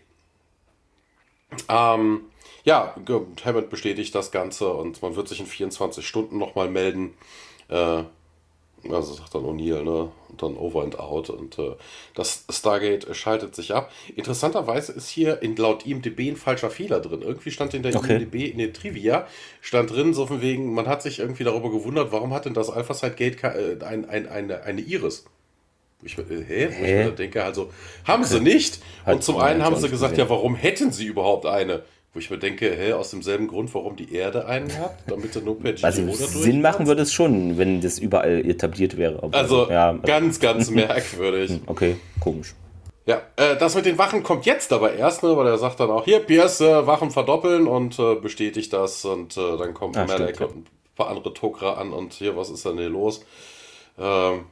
Ähm, ja, Hammond bestätigt das Ganze und man wird sich in 24 Stunden nochmal melden. Äh, also sagt dann O'Neill, ne? Und dann over and out. Und äh, das Stargate schaltet sich ab. Interessanterweise ist hier in, laut IMDB ein falscher Fehler drin. Irgendwie stand in der okay. IMDB, in der Trivia, stand drin, so von wegen, man hat sich irgendwie darüber gewundert, warum hat denn das Alpha Side Gate äh, ein, ein, eine, eine Iris? Ich, äh, hä? Wo hä? ich mir denke, also haben sie nicht. Und zum einen haben sie gesagt, ja, warum hätten sie überhaupt eine? Wo ich mir denke, hä, aus demselben Grund, warum die Erde einen hat, damit er nur per GTO Also Sinn machen würde es schon, wenn das überall etabliert wäre. Aber also ja, ganz, ganz merkwürdig. Hm, okay, komisch. Ja, äh, das mit den Wachen kommt jetzt aber erst, ne, weil er sagt dann auch, hier, Pierce, äh, Wachen verdoppeln und äh, bestätigt das und äh, dann kommt ah, Malek stimmt, und ein paar andere Tokra an und hier, was ist denn hier los? Ähm,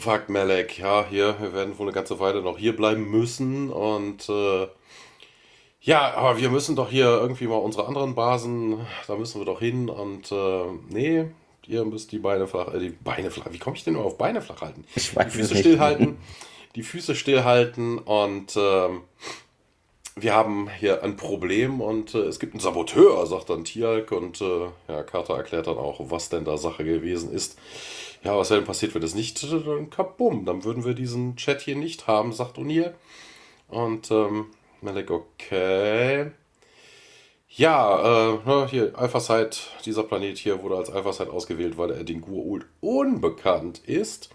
fragt Malek, ja, hier, wir werden wohl eine ganze Weile noch hier bleiben müssen und äh, ja, aber wir müssen doch hier irgendwie mal unsere anderen Basen, da müssen wir doch hin und äh, nee, ihr müsst die Beine flach, äh, die Beine flach, wie komme ich denn nur auf Beine flach halten? Ich weiß die Füße nicht. stillhalten, die Füße stillhalten und äh, wir haben hier ein Problem und äh, es gibt einen Saboteur, sagt dann Tialk und äh, ja, Carter erklärt dann auch, was denn da Sache gewesen ist. Ja, was denn passiert, wenn das nicht, dann kabum, dann würden wir diesen Chat hier nicht haben, sagt O'Neill. Und ähm, Malek, okay. Ja, äh, hier, Alpha-Site, dieser Planet hier wurde als Alpha-Site ausgewählt, weil er den Gua'uld unbekannt ist.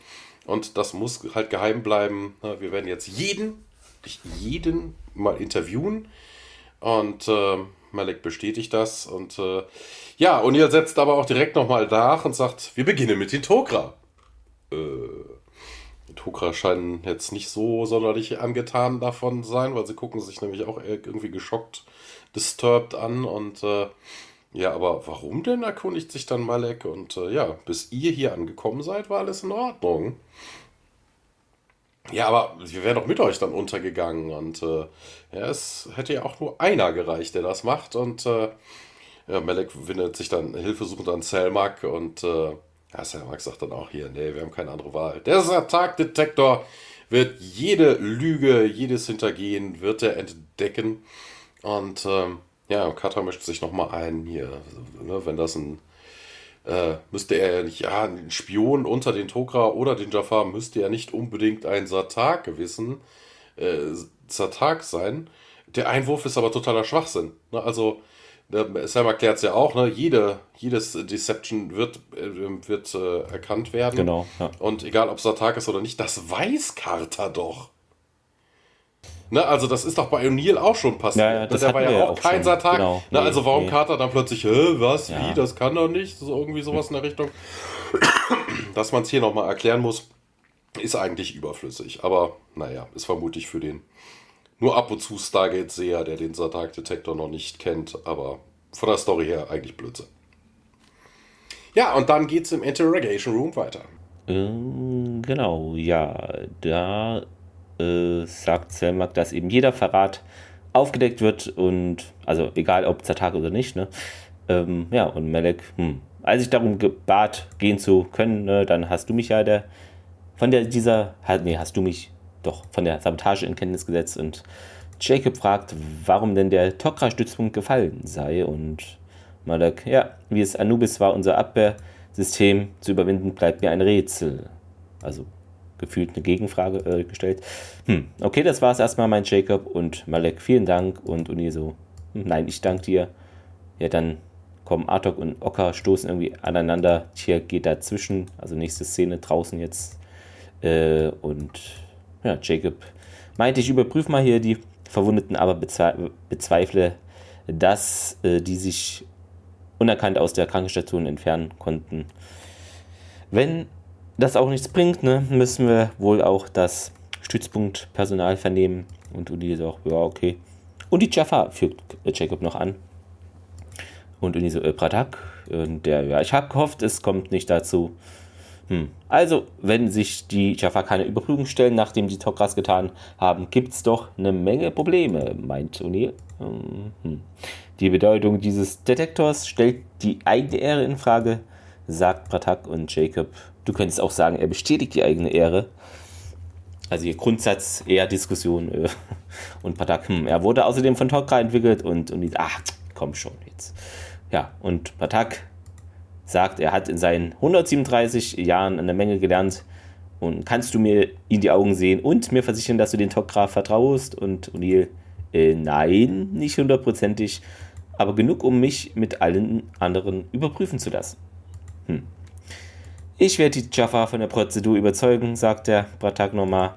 Und das muss halt geheim bleiben. Wir werden jetzt jeden, jeden mal interviewen. Und äh, Malek bestätigt das. Und äh, ja, O'Neill setzt aber auch direkt nochmal nach und sagt, wir beginnen mit den Tokra. Äh, Tokra scheinen jetzt nicht so sonderlich angetan davon sein, weil sie gucken sich nämlich auch irgendwie geschockt, disturbed an und äh, ja, aber warum denn erkundigt sich dann Malek und äh, ja, bis ihr hier angekommen seid, war alles in Ordnung. Ja, aber wir wären doch mit euch dann untergegangen und äh, ja, es hätte ja auch nur einer gereicht, der das macht und äh, ja, Melek wendet sich dann hilfesuchend an Selmak und äh, ja, Selmak sagt dann auch hier, nee, wir haben keine andere Wahl. Der Attack-Detektor wird jede Lüge, jedes Hintergehen, wird er entdecken und ähm, ja, Kata mischt sich nochmal ein hier, ne, wenn das ein äh, müsste er ja nicht, ja, ein Spion unter den Tokra oder den Jafar müsste ja nicht unbedingt ein Satak gewissen, äh, Satak sein. Der Einwurf ist aber totaler Schwachsinn. Ne? Also, Sam erklärt es ja auch, ne? Jede, jedes Deception wird, äh, wird äh, erkannt werden. Genau. Ja. Und egal ob Satak ist oder nicht, das weiß Carter doch. Ne, also das ist doch bei O'Neill auch schon passiert. Ja, ja, das Der war ja auch, auch kein Satak. Genau. Ne, nee, also warum nee. Carter dann plötzlich, Hä, was, ja. wie, das kann doch nicht, so irgendwie sowas in der Richtung. Dass man es hier nochmal erklären muss, ist eigentlich überflüssig. Aber naja, ist vermutlich für den nur ab und zu Stargate-Seher, der den Satak-Detektor noch nicht kennt, aber von der Story her eigentlich Blödsinn. Ja, und dann geht's im Interrogation Room weiter. Ähm, genau, ja, da äh, sagt Selmak, dass eben jeder Verrat aufgedeckt wird und, also egal ob Zatak oder nicht, ne? Ähm, ja, und Melek, hm, als ich darum bat, gehen zu können, ne, dann hast du mich ja der, von der, dieser, nee, hast du mich doch von der Sabotage in Kenntnis gesetzt und Jacob fragt, warum denn der Tokra-Stützpunkt gefallen sei und Malak, ja, wie es Anubis war, unser Abwehrsystem zu überwinden, bleibt mir ein Rätsel. Also gefühlt eine Gegenfrage äh, gestellt. Hm, okay, das war es erstmal, mein Jacob und Malek, vielen Dank. Und Uni so, hm, nein, ich danke dir. Ja, dann kommen Artok und Oka, stoßen irgendwie aneinander. Tier geht dazwischen, also nächste Szene draußen jetzt. Äh, und ja, Jacob meinte, ich überprüfe mal hier die Verwundeten, aber bezweifle, dass äh, die sich unerkannt aus der Krankenstation entfernen konnten. Wenn das auch nichts bringt, ne, müssen wir wohl auch das Stützpunktpersonal vernehmen. Und Uni so, ja, okay. Und die Jaffa fügt Jacob noch an. Und Uni so, äh, Pratak. Und der, ja, ich habe gehofft, es kommt nicht dazu. Hm. Also, wenn sich die Jaffa keine Überprüfung stellen, nachdem die Tokras getan haben, gibt es doch eine Menge Probleme, meint Uni. Hm. Die Bedeutung dieses Detektors stellt die eigene Ehre in Frage, sagt Pratak und Jacob Du könntest auch sagen, er bestätigt die eigene Ehre. Also ihr Grundsatz eher Diskussion äh, und Patak, hm, er wurde außerdem von Tokra entwickelt und, und ach, komm schon jetzt. Ja, und Patak sagt, er hat in seinen 137 Jahren eine Menge gelernt und kannst du mir in die Augen sehen und mir versichern, dass du den Tokra vertraust? Und O'Neill, äh, nein, nicht hundertprozentig, aber genug, um mich mit allen anderen überprüfen zu lassen. Hm. Ich werde die Jaffa von der Prozedur überzeugen, sagt der Bratak nochmal.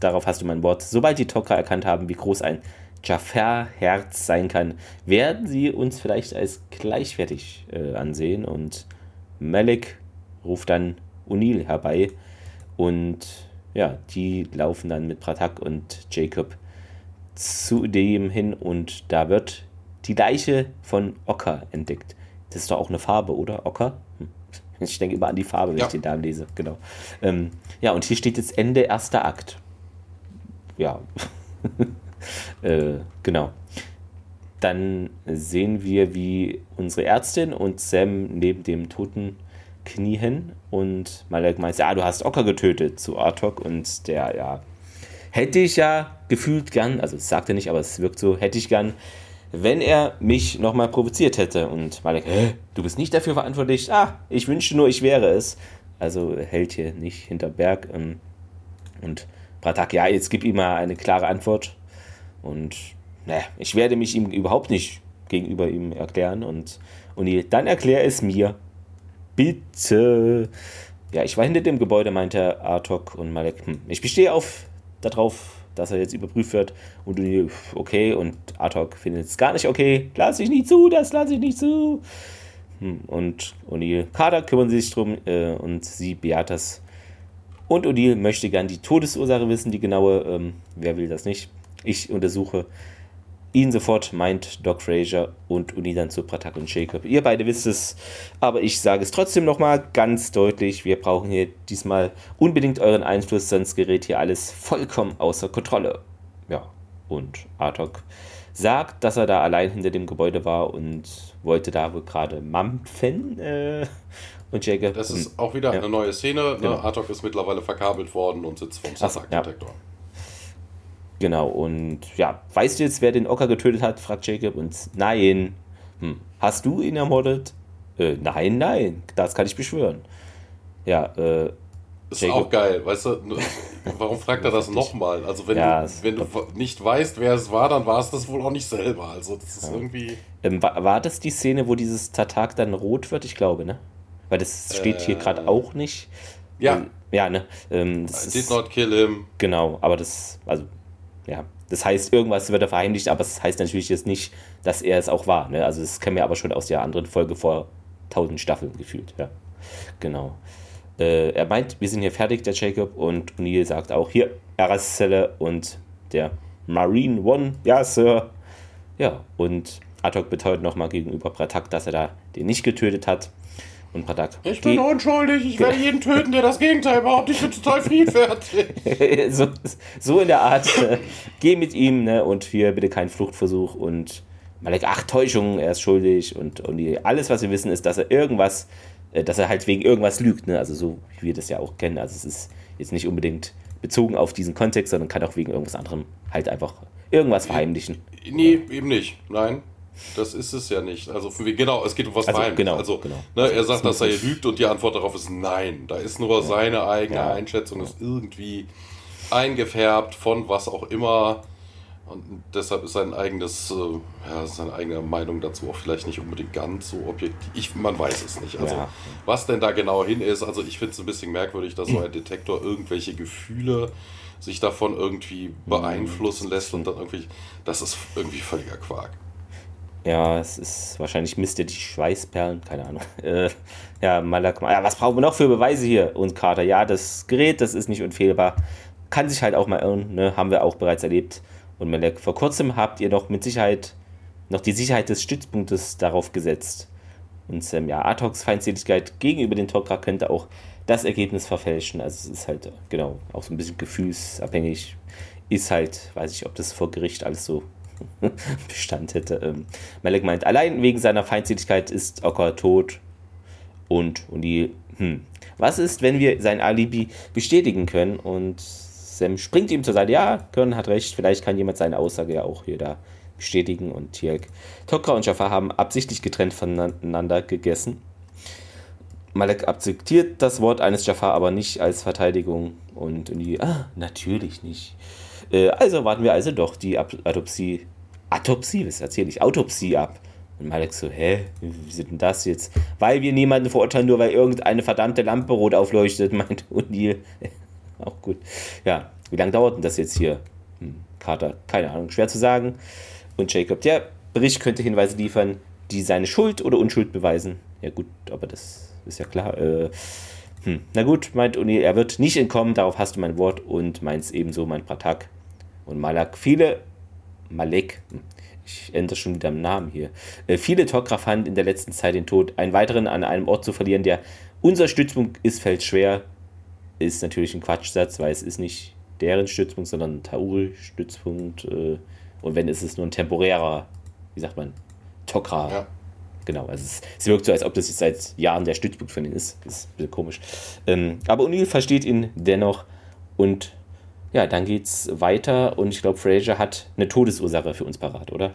Darauf hast du mein Wort. Sobald die Tok'ra erkannt haben, wie groß ein Jafar-Herz sein kann, werden sie uns vielleicht als gleichwertig äh, ansehen. Und Malik ruft dann Unil herbei. Und ja, die laufen dann mit Pratak und Jacob zu dem hin. Und da wird die Leiche von Ocker entdeckt. Das ist doch auch eine Farbe, oder? Ocker? Hm. Ich denke immer an die Farbe, wenn ja. ich den Namen lese. Genau. Ähm, ja, und hier steht jetzt Ende erster Akt. Ja. äh, genau. Dann sehen wir, wie unsere Ärztin und Sam neben dem toten knien und Malek meint, ja, du hast Ocker getötet zu Artok und der, ja, hätte ich ja gefühlt gern, also es sagt er nicht, aber es wirkt so, hätte ich gern wenn er mich nochmal provoziert hätte. Und Malek, hä, du bist nicht dafür verantwortlich. Ah, ich wünschte nur, ich wäre es. Also hält hier nicht hinter Berg. Ähm, und Bratak, ja, jetzt gib ihm mal eine klare Antwort. Und ne, ich werde mich ihm überhaupt nicht gegenüber ihm erklären. Und, und dann erklär es mir. Bitte. Ja, ich war hinter dem Gebäude, meinte Artok und Malek. Hm, ich bestehe auf darauf, dass er jetzt überprüft wird und du, okay, und Artok findet es gar nicht okay, lass ich nicht zu, das lasse ich nicht zu. Hm, und O'Neill, Kader kümmern sich drum äh, und sie Beatas. Und O'Neill möchte gern die Todesursache wissen, die genaue, ähm, wer will das nicht. Ich untersuche ihn sofort, meint Doc Fraser und Uni dann zu Pratak und Jacob. Ihr beide wisst es, aber ich sage es trotzdem nochmal ganz deutlich. Wir brauchen hier diesmal unbedingt euren Einfluss, sonst gerät hier alles vollkommen außer Kontrolle. Ja, und Artok sagt, dass er da allein hinter dem Gebäude war und wollte da wohl gerade mampfen. Äh, und Jacob. Das ist auch wieder ja. eine neue Szene. Ne? Genau. Artok ist mittlerweile verkabelt worden und sitzt vom Sassak-Detektor. Ja. Genau, und ja, weißt du jetzt, wer den Ocker getötet hat? fragt Jacob. Und nein. Hm. Hast du ihn ermordet? Äh, nein, nein, das kann ich beschwören. Ja, äh. Ist Jacob. auch geil, weißt du? Warum fragt er das nochmal? Also, wenn, ja, du, wenn du nicht weißt, wer es war, dann war es das wohl auch nicht selber. Also, das ist ja. irgendwie. Ähm, war, war, das die Szene, wo dieses Tatak dann rot wird? Ich glaube, ne? Weil das steht äh, hier gerade auch nicht. Ja. Ähm, ja, ne? Ähm, das I did not kill him. Genau, aber das, also ja, das heißt, irgendwas wird er verheimlicht, aber es das heißt natürlich jetzt nicht, dass er es auch war. Ne? Also das kennen wir aber schon aus der anderen Folge vor tausend Staffeln gefühlt. Ja, genau. Äh, er meint, wir sind hier fertig, der Jacob, und O'Neill sagt auch, hier, Araszelle und der Marine One, ja, Sir. Ja, und Atok beteuert nochmal gegenüber Pratak, dass er da den nicht getötet hat. Und Pradak. Ich bin unschuldig, ich werde jeden töten, der das Gegenteil behauptet. Ich bin total friedfertig. so, so in der Art. Äh, geh mit ihm ne, und hier bitte keinen Fluchtversuch. Und Malek, ach, Täuschung, er ist schuldig. Und, und die, alles, was wir wissen, ist, dass er irgendwas, äh, dass er halt wegen irgendwas lügt. Ne? Also so, wie wir das ja auch kennen. Also es ist jetzt nicht unbedingt bezogen auf diesen Kontext, sondern kann auch wegen irgendwas anderem halt einfach irgendwas verheimlichen. Nee, eben nicht. Nein. Das ist es ja nicht. Also genau, es geht um was also, Verheimliches. Genau, also genau. Ne, er sagt, dass er lügt und die Antwort darauf ist nein. Da ist nur ja. seine eigene ja. Einschätzung, ist irgendwie eingefärbt von was auch immer. Und deshalb ist sein eigenes, äh, ja, seine eigene Meinung dazu auch vielleicht nicht unbedingt ganz so objektiv. Ich, man weiß es nicht. Also, ja. was denn da genau hin ist, also ich finde es ein bisschen merkwürdig, dass so ein Detektor irgendwelche Gefühle sich davon irgendwie mhm. beeinflussen lässt und dann irgendwie, das ist irgendwie völliger Quark. Ja, es ist wahrscheinlich misst er die Schweißperlen, keine Ahnung. Äh, ja, Malak, ja, was brauchen wir noch für Beweise hier? Und Carter, ja, das Gerät, das ist nicht unfehlbar. Kann sich halt auch mal irren, ne? haben wir auch bereits erlebt. Und Malek, vor kurzem habt ihr noch mit Sicherheit noch die Sicherheit des Stützpunktes darauf gesetzt. Und ähm, ja, Atox Feindseligkeit gegenüber den Tok'ra könnte auch das Ergebnis verfälschen. Also es ist halt, genau, auch so ein bisschen gefühlsabhängig. Ist halt, weiß ich, ob das vor Gericht alles so Bestand hätte. Ähm, Malek meint, allein wegen seiner Feindseligkeit ist Ocker tot. Und, und die, hm, was ist, wenn wir sein Alibi bestätigen können? Und Sam springt ihm zur Seite. Ja, Kern hat recht, vielleicht kann jemand seine Aussage ja auch hier da bestätigen. Und Tielk, Tokra und Jafar haben absichtlich getrennt voneinander gegessen. Malek akzeptiert das Wort eines Jafar aber nicht als Verteidigung. Und die, ah, natürlich nicht. Äh, also warten wir also doch die Autopsie, Autopsie, was erzähle ich, Autopsie ab. Und Malek so, hä, wie sieht denn das jetzt? Weil wir niemanden verurteilen, nur weil irgendeine verdammte Lampe rot aufleuchtet, meint O'Neill. Auch gut. Ja, wie lange dauert denn das jetzt hier? Hm, Carter, keine Ahnung, schwer zu sagen. Und Jacob, der Bericht könnte Hinweise liefern, die seine Schuld oder Unschuld beweisen. Ja gut, aber das ist ja klar. Äh, hm, na gut, meint O'Neill, er wird nicht entkommen, darauf hast du mein Wort und meins ebenso, mein Pratak und Malak. Viele, Malek, ich ändere schon wieder den Namen hier. Äh, viele Tok'ra fanden in der letzten Zeit den Tod. Einen weiteren an einem Ort zu verlieren, der unser Stützpunkt ist, fällt schwer. Ist natürlich ein Quatschsatz, weil es ist nicht deren Stützpunkt, sondern Tauri-Stützpunkt. Äh, und wenn, ist es nur ein temporärer, wie sagt man, Tok'ra. Ja. Genau, also es, es, wirkt so, als ob das jetzt seit Jahren der Stützpunkt von ihnen ist. Das ist ein bisschen komisch. Ähm, aber O'Neill versteht ihn dennoch und ja, dann geht's weiter und ich glaube, Fraser hat eine für uns parat, oder?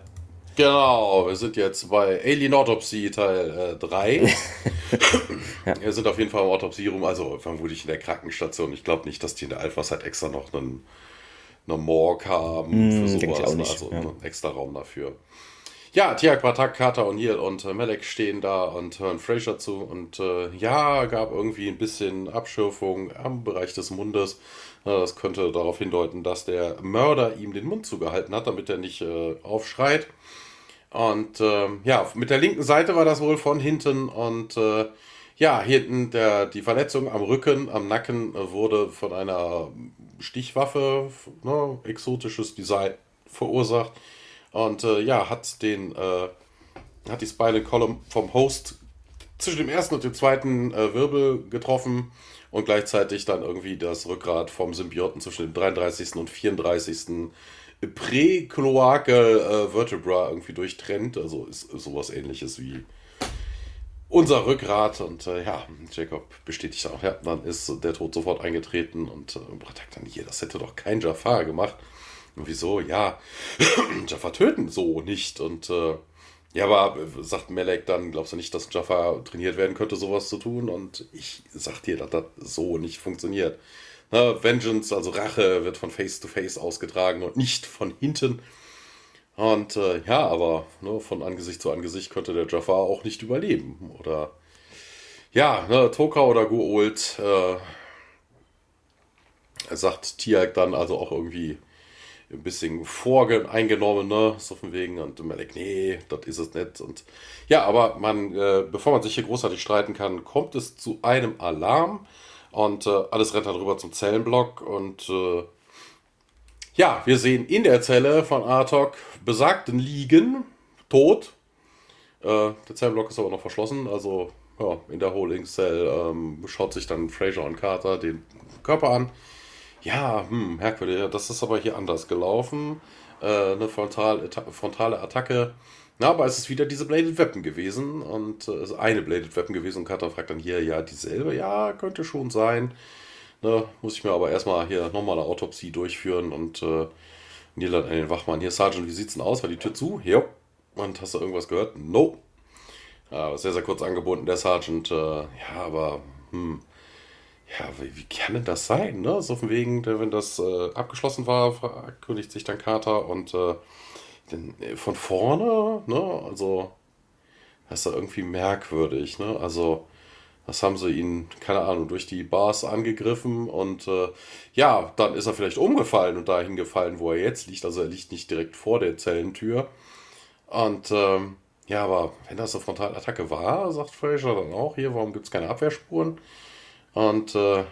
Genau, wir sind jetzt bei Alien Autopsy Teil 3. Äh, ja. Wir sind auf jeden Fall im Autopsie-Room, also vermutlich in der Krankenstation. Ich glaube nicht, dass die in der Alpha-Site extra noch einen, einen Morgue haben mm, für sowas. Also ja. einen extra Raum dafür. Ja, Tiag, Batak, Carter, O'Neill und äh, Malek stehen da und hören Fraser zu. Und äh, ja, gab irgendwie ein bisschen Abschürfung am Bereich des Mundes. Das könnte darauf hindeuten, dass der Mörder ihm den Mund zugehalten hat, damit er nicht äh, aufschreit. Und äh, ja, mit der linken Seite war das wohl von hinten. Und äh, ja, hinten der, die Verletzung am Rücken, am Nacken äh, wurde von einer Stichwaffe, ne, exotisches Design verursacht. Und äh, ja, hat den, äh, hat die Spinal Column vom Host zwischen dem ersten und dem zweiten äh, Wirbel getroffen und gleichzeitig dann irgendwie das Rückgrat vom Symbioten zwischen dem 33. und 34. Präkloakel äh, Vertebra irgendwie durchtrennt. Also ist sowas ähnliches wie unser Rückgrat. Und äh, ja, Jacob bestätigt auch, ja, dann ist der Tod sofort eingetreten und äh, sagt dann hier, das hätte doch kein Jafar gemacht. Und wieso? Ja, Jafar töten so nicht. Und äh, ja, aber äh, sagt Melek dann, glaubst du nicht, dass Jafar trainiert werden könnte, sowas zu tun? Und ich sag dir, dass das so nicht funktioniert. Na, Vengeance, also Rache, wird von Face to Face ausgetragen und nicht von hinten. Und äh, ja, aber ne, von Angesicht zu Angesicht könnte der Jafar auch nicht überleben. Oder ja, ne, Toka oder Guold äh, sagt Tiag dann also auch irgendwie ein bisschen voreingenommen, ne? So von wegen und Melek, nee, das ist es nicht. Und ja, aber man, äh, bevor man sich hier großartig streiten kann, kommt es zu einem Alarm und äh, alles rennt dann rüber zum Zellenblock und äh, ja, wir sehen in der Zelle von Artok besagten liegen, tot. Äh, der Zellenblock ist aber noch verschlossen, also ja, in der Holding Cell ähm, schaut sich dann Fraser und Carter den Körper an ja, hm, merkwürdig, das ist aber hier anders gelaufen. Äh, eine frontale, frontale Attacke. Na, aber es ist wieder diese Bladed Weapon gewesen und äh, ist eine Bladed Weapon gewesen und Carter fragt dann hier, ja, dieselbe, ja, könnte schon sein. Ne, muss ich mir aber erstmal hier nochmal eine Autopsie durchführen und äh, Neil an den Wachmann, hier, Sergeant, wie sieht's denn aus? War die Tür zu? Jo. Und hast du irgendwas gehört? No. Ja, sehr, sehr kurz angebunden, der Sergeant. Äh, ja, aber, hm, ja, wie, wie, kann denn das sein? Ne? So von wegen, wenn das äh, abgeschlossen war, verkündigt sich dann Carter und äh, denn, äh, von vorne, ne? Also, das ist ja irgendwie merkwürdig, ne? Also, das haben sie ihn, keine Ahnung, durch die Bars angegriffen und äh, ja, dann ist er vielleicht umgefallen und dahin gefallen, wo er jetzt liegt. Also er liegt nicht direkt vor der Zellentür. Und ähm, ja, aber wenn das eine Frontalattacke war, sagt Fraser dann auch hier, warum gibt es keine Abwehrspuren? Und äh, ja,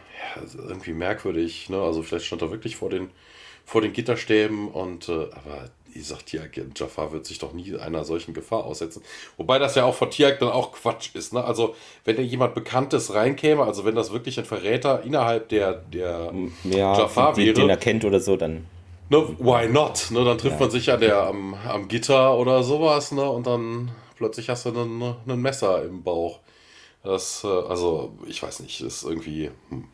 irgendwie merkwürdig, ne? Also vielleicht stand er wirklich vor den, vor den Gitterstäben und äh, aber ihr sagt Tiag, Jafar wird sich doch nie einer solchen Gefahr aussetzen. Wobei das ja auch von Tiag dann auch Quatsch ist. Ne? Also, wenn da jemand Bekanntes reinkäme, also wenn das wirklich ein Verräter innerhalb der, der ja, Jafar wäre. Den er kennt oder so, dann. Ne, why not? Ne, dann trifft ja. man sich an der, am, am Gitter oder sowas, ne? Und dann plötzlich hast du ein Messer im Bauch. Das, äh, also, ich weiß nicht, ist irgendwie. Hm.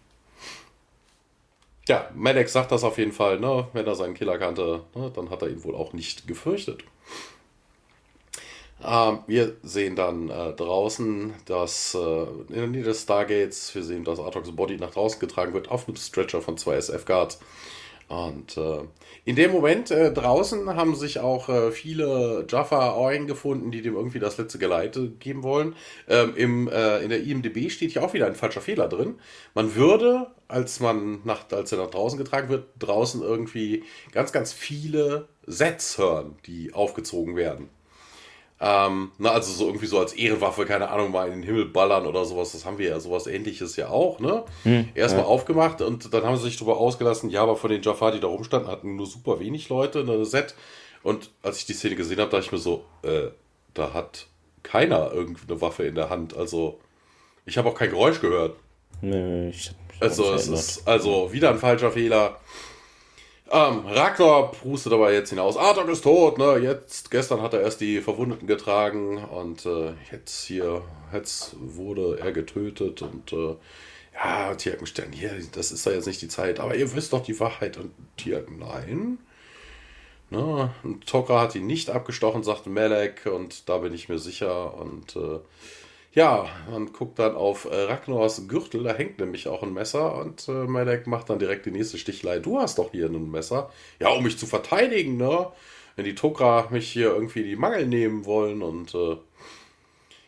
Ja, Maddox sagt das auf jeden Fall, ne? Wenn er seinen Killer kannte, ne? dann hat er ihn wohl auch nicht gefürchtet. Ähm, wir sehen dann äh, draußen, dass äh, in der Nähe des Stargates, wir sehen, dass Artox Body nach draußen getragen wird auf einem Stretcher von zwei SF-Guards. Und äh, in dem Moment äh, draußen haben sich auch äh, viele Jaffa eingefunden, die dem irgendwie das letzte Geleite geben wollen. Ähm, im, äh, in der IMDB steht hier auch wieder ein falscher Fehler drin. Man würde, als man nach, als er nach draußen getragen wird, draußen irgendwie ganz, ganz viele Sets hören, die aufgezogen werden. Ähm, na, also so irgendwie so als Ehrenwaffe, keine Ahnung, mal in den Himmel ballern oder sowas. Das haben wir ja sowas ähnliches ja auch, ne? Hm, Erstmal ja. aufgemacht und dann haben sie sich darüber ausgelassen, ja, aber von den Jafar, die da rumstanden, hatten nur super wenig Leute in der Set. Und als ich die Szene gesehen habe, dachte ich mir so, äh, da hat keiner irgendwie eine Waffe in der Hand. Also, ich habe auch kein Geräusch gehört. Nee, ich hab mich Also, es ist also wieder ein falscher Fehler. Ähm, Ragnar prustet aber jetzt hinaus. Artok ist tot, ne? Jetzt, gestern hat er erst die Verwundeten getragen und äh, jetzt hier, jetzt wurde er getötet und äh, ja, Tiagenstern, hier, das ist ja jetzt nicht die Zeit, aber ihr wisst doch die Wahrheit und Tiagen, nein. Ne? Und Tokra hat ihn nicht abgestochen, sagte Melek und da bin ich mir sicher und äh, ja, man guckt dann auf äh, Ragnars Gürtel, da hängt nämlich auch ein Messer und äh, Melek macht dann direkt die nächste Stichelei. Du hast doch hier ein Messer. Ja, um mich zu verteidigen, ne? Wenn die Tokra mich hier irgendwie die Mangel nehmen wollen und äh,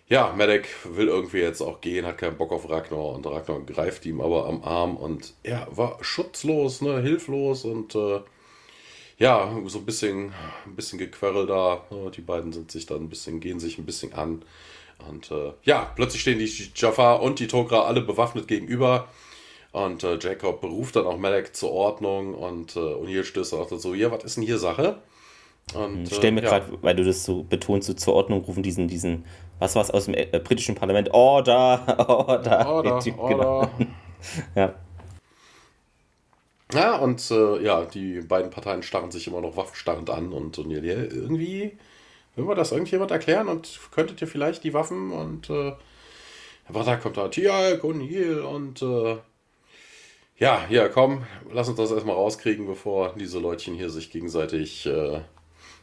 ja, Melek will irgendwie jetzt auch gehen, hat keinen Bock auf Ragnar und Ragnar greift ihm aber am Arm und er war schutzlos, ne, hilflos und äh, ja, so ein bisschen, ein bisschen gequerrelt da. Ne? Die beiden sind sich dann ein bisschen, gehen sich ein bisschen an. Und äh, ja, plötzlich stehen die Jafar und die Togra alle bewaffnet gegenüber. Und äh, Jacob beruft dann auch Malek zur Ordnung und äh, O'Neill stößt dann auch dazu, ja, was ist denn hier Sache? Und, ich stelle mir äh, ja. gerade, weil du das so betonst, so zur Ordnung rufen, diesen, diesen, was war es aus dem äh, britischen Parlament? Order, Order. Order, Typ, Order. Genau. ja. Ja, und äh, ja, die beiden Parteien starren sich immer noch waffenstarrend an und, ja, irgendwie, will wir das irgendjemand erklären und könntet ihr vielleicht die Waffen und äh, aber da kommt da Tialk und Heal und äh, ja, ja, komm, lass uns das erstmal rauskriegen, bevor diese Leutchen hier sich gegenseitig, äh,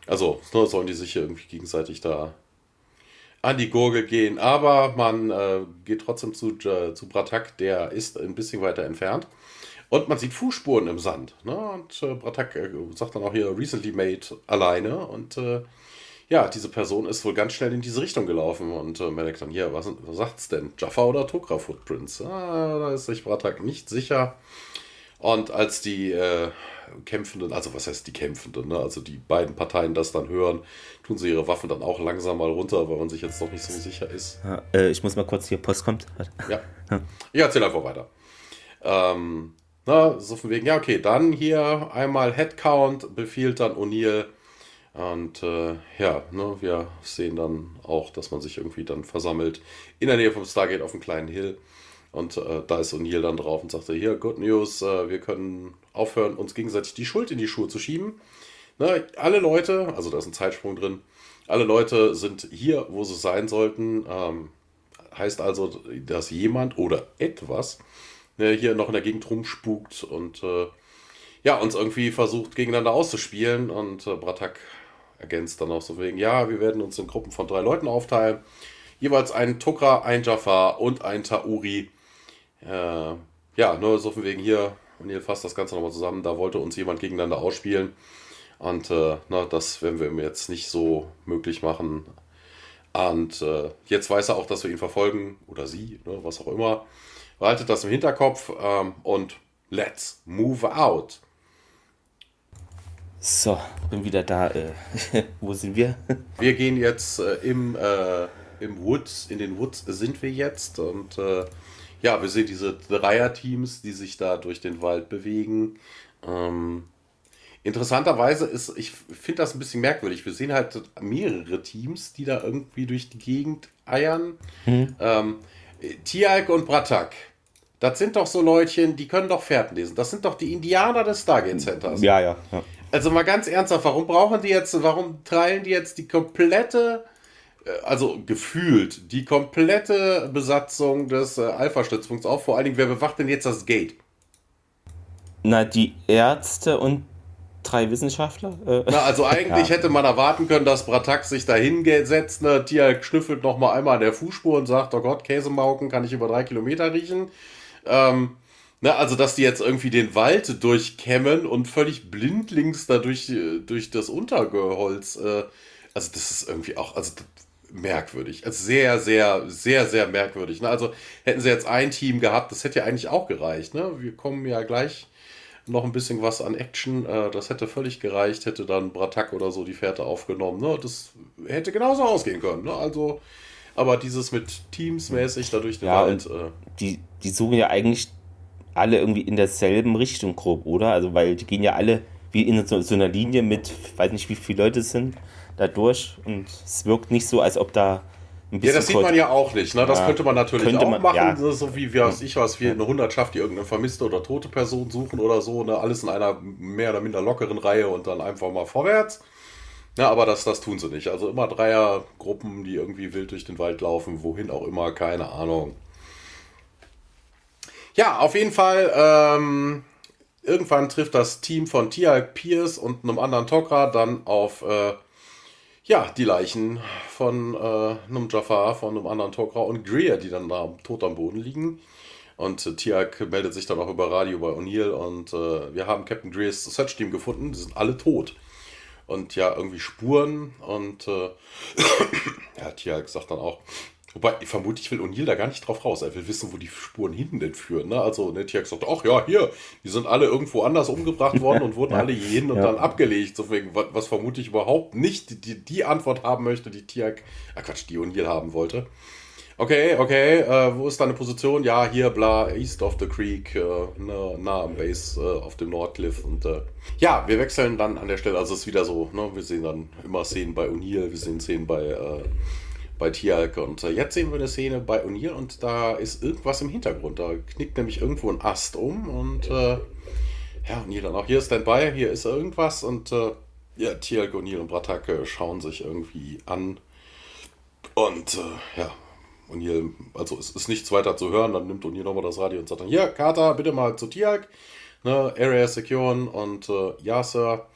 also ne, sollen die sich hier irgendwie gegenseitig da an die Gurgel gehen. Aber man äh, geht trotzdem zu, äh, zu Bratak, der ist ein bisschen weiter entfernt. Und man sieht Fußspuren im Sand. Ne? Und äh, Bratak äh, sagt dann auch hier recently made alleine. Und äh, ja, diese Person ist wohl ganz schnell in diese Richtung gelaufen. Und äh, merkt dann hier, was, was sagt's denn? Jaffa oder Tokra Footprints? Ah, da ist sich Bratak nicht sicher. Und als die äh, Kämpfenden, also was heißt die Kämpfenden, ne? also die beiden Parteien das dann hören, tun sie ihre Waffen dann auch langsam mal runter, weil man sich jetzt noch nicht so sicher ist. Ja, äh, ich muss mal kurz hier, Post kommt. Ja. ja. Ich erzähle einfach weiter. Ähm, na, so von wegen, ja, okay, dann hier einmal Headcount befiehlt dann O'Neill. Und äh, ja, ne, wir sehen dann auch, dass man sich irgendwie dann versammelt in der Nähe vom Stargate auf einem kleinen Hill. Und äh, da ist O'Neill dann drauf und sagte, hier, Good News, äh, wir können aufhören, uns gegenseitig die Schuld in die Schuhe zu schieben. Ne, alle Leute, also da ist ein Zeitsprung drin, alle Leute sind hier, wo sie sein sollten. Ähm, heißt also, dass jemand oder etwas ne, hier noch in der Gegend rumspukt und äh, ja, uns irgendwie versucht, gegeneinander auszuspielen. Und äh, Bratak ergänzt dann auch so wegen, ja, wir werden uns in Gruppen von drei Leuten aufteilen. Jeweils ein Tukra, ein Jafar und ein Tauri. Äh, ja, nur so von wegen hier, und ihr fasst das Ganze nochmal zusammen, da wollte uns jemand gegeneinander ausspielen. Und äh, na, das werden wir ihm jetzt nicht so möglich machen. Und äh, jetzt weiß er auch, dass wir ihn verfolgen, oder sie, ne, was auch immer. Behaltet das im Hinterkopf ähm, und let's move out. So, bin wieder da. Äh, wo sind wir? wir gehen jetzt äh, im, äh, im Woods, in den Woods sind wir jetzt und äh, ja, wir sehen diese Dreierteams, die sich da durch den Wald bewegen. Ähm, interessanterweise ist, ich finde das ein bisschen merkwürdig. Wir sehen halt mehrere Teams, die da irgendwie durch die Gegend eiern. Hm. Ähm, Tialk und Bratak. Das sind doch so Leutchen, die können doch Pferden lesen. Das sind doch die Indianer des Stargate Centers. Ja, ja, ja. Also mal ganz ernsthaft, warum brauchen die jetzt, warum teilen die jetzt die komplette äh, also gefühlt die komplette Besatzung des äh, Alpha-Stützpunkts auf. Vor allen Dingen, wer bewacht denn jetzt das Gate? Na, die Ärzte und drei Wissenschaftler. Äh, Na, also eigentlich ja. hätte man erwarten können, dass Bratak sich da hinsetzt, ne, Tia schnüffelt noch mal einmal an der Fußspur und sagt, oh Gott, Käsemauken kann ich über drei Kilometer riechen. Ähm, na, also, dass die jetzt irgendwie den Wald durchkämmen und völlig blindlings da durch, äh, durch das Unterholz, äh, also das ist irgendwie auch, also merkwürdig. Also sehr, sehr, sehr, sehr merkwürdig. Ne? Also hätten sie jetzt ein Team gehabt, das hätte ja eigentlich auch gereicht. Ne? Wir kommen ja gleich noch ein bisschen was an Action. Äh, das hätte völlig gereicht, hätte dann Bratak oder so die Fährte aufgenommen. Ne? Das hätte genauso ausgehen können. Ne? Also, aber dieses mit Teams mäßig dadurch den ja, Wald. Äh, die, die suchen ja eigentlich alle irgendwie in derselben Richtung grob, oder? Also, weil die gehen ja alle wie in so, so einer Linie mit, weiß nicht, wie viele Leute es sind da durch und es wirkt nicht so, als ob da ein bisschen. Ja, das sieht man ja auch nicht. Ne? Das ja, könnte man natürlich könnte auch man, machen, ja. so wie wir, ich was, wir eine Hundertschaft, die irgendeine vermisste oder tote Person suchen oder so. Ne? Alles in einer mehr oder minder lockeren Reihe und dann einfach mal vorwärts. Ja, aber das, das tun sie nicht. Also immer Dreiergruppen, die irgendwie wild durch den Wald laufen, wohin auch immer, keine Ahnung. Ja, auf jeden Fall, ähm, irgendwann trifft das Team von Tia Pierce und einem anderen Tokra dann auf äh, ja, die Leichen von äh, einem Jafar, von einem anderen Tok'ra und Greer, die dann da tot am Boden liegen. Und äh, Tiak meldet sich dann auch über Radio bei O'Neill und äh, wir haben Captain Greers Search Team gefunden, die sind alle tot. Und ja, irgendwie Spuren und äh, ja, Tiak sagt dann auch, Wobei, vermutlich will O'Neill da gar nicht drauf raus. Er will wissen, wo die Spuren hinten denn führen. Ne? Also, ne, Tiak sagt, ach ja, hier, die sind alle irgendwo anders umgebracht worden und wurden ja. alle hierhin und ja. dann abgelegt. Deswegen, was, was vermutlich überhaupt nicht die, die Antwort haben möchte, die Tiak, ah Quatsch, die O'Neill haben wollte. Okay, okay, äh, wo ist deine Position? Ja, hier, bla, east of the creek, äh, nah, nah am Base äh, auf dem Nordcliff. Und äh, ja, wir wechseln dann an der Stelle, also es ist wieder so, ne, wir sehen dann immer Szenen bei O'Neill, wir sehen Szenen bei, äh, bei Tialk. Und äh, jetzt sehen wir eine Szene bei O'Neill und da ist irgendwas im Hintergrund. Da knickt nämlich irgendwo ein Ast um und ja, O'Neill dann auch hier ist Standby, hier ist irgendwas und ja, Tialk, O'Neill und Bratak schauen sich irgendwie an. Und ja, O'Neill, also es ist nichts weiter zu hören, dann nimmt O'Neill nochmal das Radio und sagt dann, hier, Carter, bitte mal zu Tiag, ne, Area Securen und äh, ja, Sir.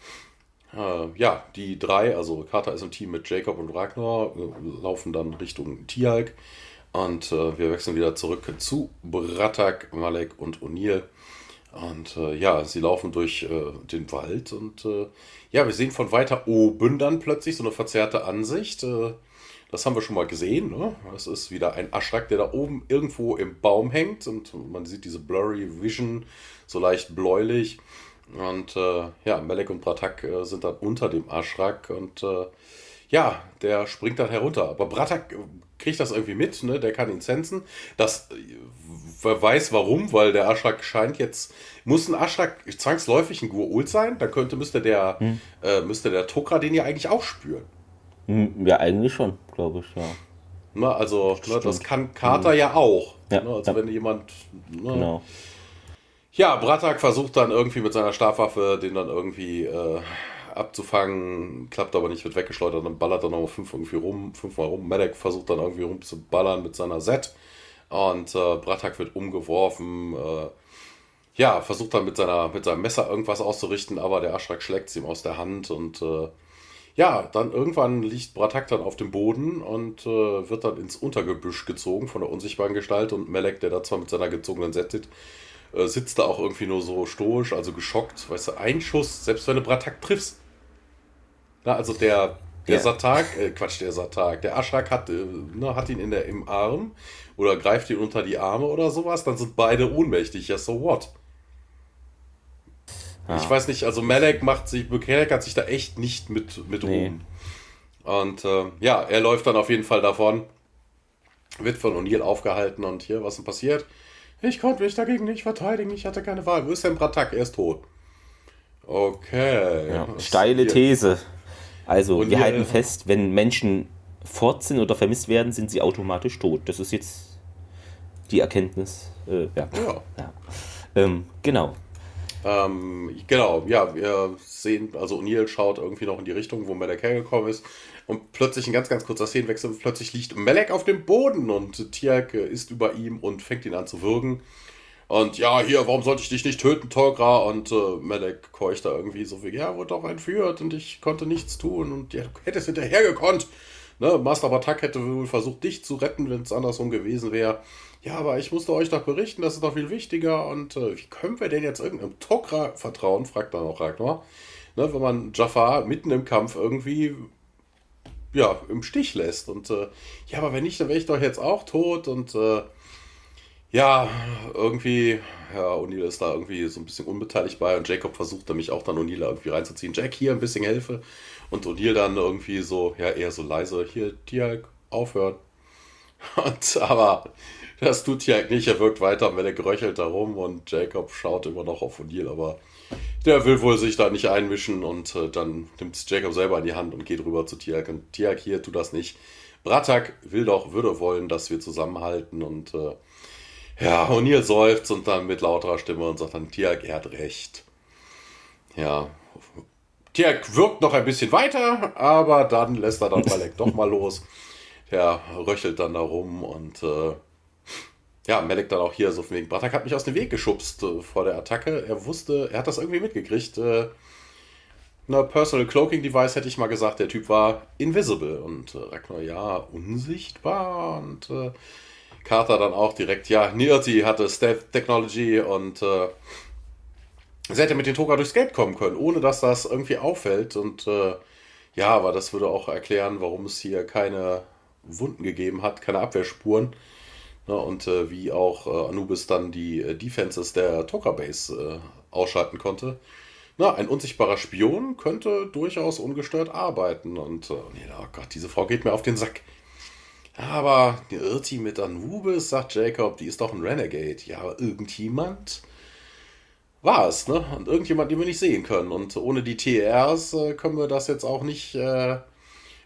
Äh, ja, die drei, also Carter ist im Team mit Jacob und Ragnar, äh, laufen dann Richtung Tialk und äh, wir wechseln wieder zurück zu Bratak, Malek und O'Neill. Und äh, ja, sie laufen durch äh, den Wald und ja, wir sehen von weiter oben dann plötzlich so eine verzerrte Ansicht. Das haben wir schon mal gesehen. Ne? Das ist wieder ein Aschrak, der da oben irgendwo im Baum hängt und man sieht diese blurry Vision, so leicht bläulich. Und äh, ja, Melek und Bratak äh, sind dann unter dem Aschrak und äh, ja, der springt dann herunter. Aber Bratak kriegt das irgendwie mit, ne? der kann ihn sensen. Das wer weiß warum, weil der Aschrak scheint jetzt, muss ein Aschrak zwangsläufig ein Gua'uld sein, dann könnte, müsste der, hm. äh, müsste der Tokra den ja eigentlich auch spüren. Hm, ja, eigentlich schon, glaube ich, ja. Na, also, ne, das kann Carter mhm. ja auch. Ja, ne, also, ja. wenn jemand. Ne, genau. Ja, Bratak versucht dann irgendwie mit seiner Stabwaffe den dann irgendwie äh, abzufangen, klappt aber nicht, wird weggeschleudert, dann ballert er noch fünf irgendwie rum, fünfmal rum. Medek versucht dann irgendwie rumzuballern mit seiner Set und äh, Bratak wird umgeworfen. Äh, ja, versucht dann mit, seiner, mit seinem Messer irgendwas auszurichten, aber der Aschrak schlägt es ihm aus der Hand und äh, ja, dann irgendwann liegt Bratak dann auf dem Boden und äh, wird dann ins Untergebüsch gezogen von der unsichtbaren Gestalt und Melek, der da zwar mit seiner gezogenen Set sitzt, äh, sitzt da auch irgendwie nur so stoisch, also geschockt. Weißt du, ein Schuss, selbst wenn du Bratak triffst. Na, also der, der ja. Satak, äh, Quatsch, der Satak, der Aschrak hat, äh, ne, hat ihn in der, im Arm oder greift ihn unter die Arme oder sowas, dann sind beide ohnmächtig. Ja, so what? Ja. Ich weiß nicht, also Malek macht sich, Malek hat sich da echt nicht mit, mit nee. Ruhm. Und äh, ja, er läuft dann auf jeden Fall davon, wird von O'Neill aufgehalten und hier, was denn passiert? Ich konnte mich dagegen nicht verteidigen, ich hatte keine Wahl. Wo ist denn Bratak? Er ist tot. Okay. Ja, steile hier? These. Also, und wir halten fest, wenn Menschen fort sind oder vermisst werden, sind sie automatisch tot. Das ist jetzt die Erkenntnis. Äh, ja. ja. ja. Ähm, genau. Ähm, genau, ja, wir sehen, also O'Neill schaut irgendwie noch in die Richtung, wo Melek hergekommen ist. Und plötzlich ein ganz, ganz kurzer Szenenwechsel. Plötzlich liegt Melek auf dem Boden und Tiak ist über ihm und fängt ihn an zu würgen. Und ja, hier, warum sollte ich dich nicht töten, Torgra? Und äh, Melek keucht da irgendwie so wie, ja, wurde doch entführt und ich konnte nichts tun und ja, du hättest hinterher gekonnt. Ne, Master Batak hätte wohl versucht, dich zu retten, wenn es andersrum gewesen wäre ja, aber ich musste euch doch berichten, das ist doch viel wichtiger. Und äh, wie können wir denn jetzt irgendeinem Tokra vertrauen, fragt dann auch Ragnar. Ne, wenn man Jafar mitten im Kampf irgendwie ja, im Stich lässt. Und äh, ja, aber wenn nicht, dann wäre ich doch jetzt auch tot. Und äh, ja, irgendwie, ja, O'Neill ist da irgendwie so ein bisschen unbeteiligt bei und Jacob versucht nämlich auch dann O'Neill irgendwie reinzuziehen. Jack, hier ein bisschen Hilfe. Und O'Neill dann irgendwie so, ja, eher so leise, hier, Tiag, aufhören. Und aber das tut Jack nicht, er wirkt weiter, wenn er geröchelt darum und Jacob schaut immer noch auf O'Neill, aber der will wohl sich da nicht einmischen und äh, dann nimmt es Jacob selber in die Hand und geht rüber zu Tiak. Und Tiak hier tut das nicht. Bratak will doch, würde wollen, dass wir zusammenhalten und äh, ja, O'Neill seufzt und dann mit lauterer Stimme und sagt dann, Tiak, er hat recht. Ja, Tiak wirkt noch ein bisschen weiter, aber dann lässt er dann Malek doch mal los. Der röchelt dann da rum und äh, ja, Melek dann auch hier so von wegen, Bratak hat mich aus dem Weg geschubst äh, vor der Attacke. Er wusste, er hat das irgendwie mitgekriegt. Äh, eine Personal Cloaking Device hätte ich mal gesagt, der Typ war invisible. Und äh, Ragnar, ja, unsichtbar. Und äh, Carter dann auch direkt, ja, Nirti hatte Stealth Technology und äh, sie hätte mit den Toga durchs Gate kommen können, ohne dass das irgendwie auffällt. Und äh, ja, aber das würde auch erklären, warum es hier keine Wunden gegeben hat, keine Abwehrspuren. Ne, und äh, wie auch äh, Anubis dann die äh, Defenses der Toka Base äh, ausschalten konnte. Na, ein unsichtbarer Spion könnte durchaus ungestört arbeiten. Und äh, nee, oh Gott, diese Frau geht mir auf den Sack. Aber die Irti mit Anubis, sagt Jacob, die ist doch ein Renegade. Ja, aber irgendjemand war es, ne? Und irgendjemand, den wir nicht sehen können. Und ohne die TRs äh, können wir das jetzt auch nicht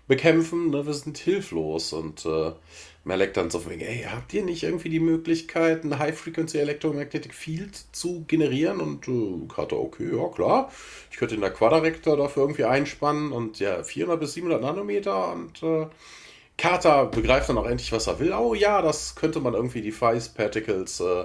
bekämpfen. Ne? Wir sind hilflos. Und äh, Malek dann so wegen, ey, habt ihr nicht irgendwie die Möglichkeit, ein High-Frequency Electromagnetic Field zu generieren? Und äh, Carter, okay, ja klar. Ich könnte den Quadrector dafür irgendwie einspannen und ja, 400 bis 700 Nanometer und äh, Carter begreift dann auch endlich, was er will. Oh ja, das könnte man irgendwie die Phase Particles äh,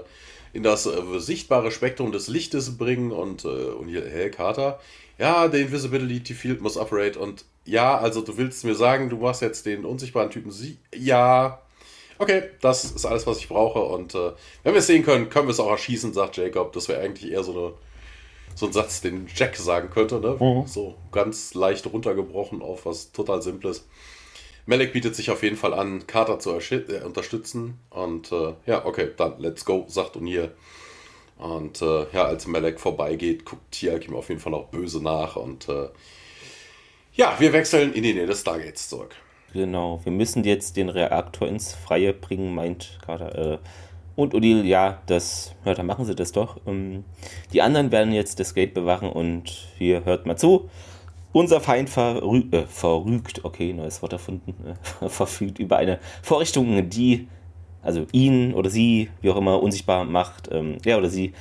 in das äh, sichtbare Spektrum des Lichtes bringen und, äh, und hier, hey, Carter, ja, der Invisibility Field muss operate und ja, also du willst mir sagen, du machst jetzt den unsichtbaren Typen sie ja. Okay, das ist alles, was ich brauche und äh, wenn wir es sehen können, können wir es auch erschießen, sagt Jacob. Das wäre eigentlich eher so, eine, so ein Satz, den Jack sagen könnte, ne? Mhm. So ganz leicht runtergebrochen auf was total Simples. Melek bietet sich auf jeden Fall an, Carter zu äh, unterstützen. Und äh, ja, okay, dann let's go, sagt O'Neill. Und äh, ja, als Melek vorbeigeht, guckt Tiak ihm auf jeden Fall auch böse nach. Und äh, ja, wir wechseln in die Nähe des Stargates zurück. Genau, wir müssen jetzt den Reaktor ins Freie bringen, meint Carter. Äh, und Odile, ja, das, ja, dann machen sie das doch. Ähm, die anderen werden jetzt das Gate bewachen und hier hört mal zu. Unser Feind verrü äh, verrügt, okay, neues Wort erfunden, äh, verfügt über eine Vorrichtung, die also ihn oder sie, wie auch immer, unsichtbar macht. Ähm, er oder sie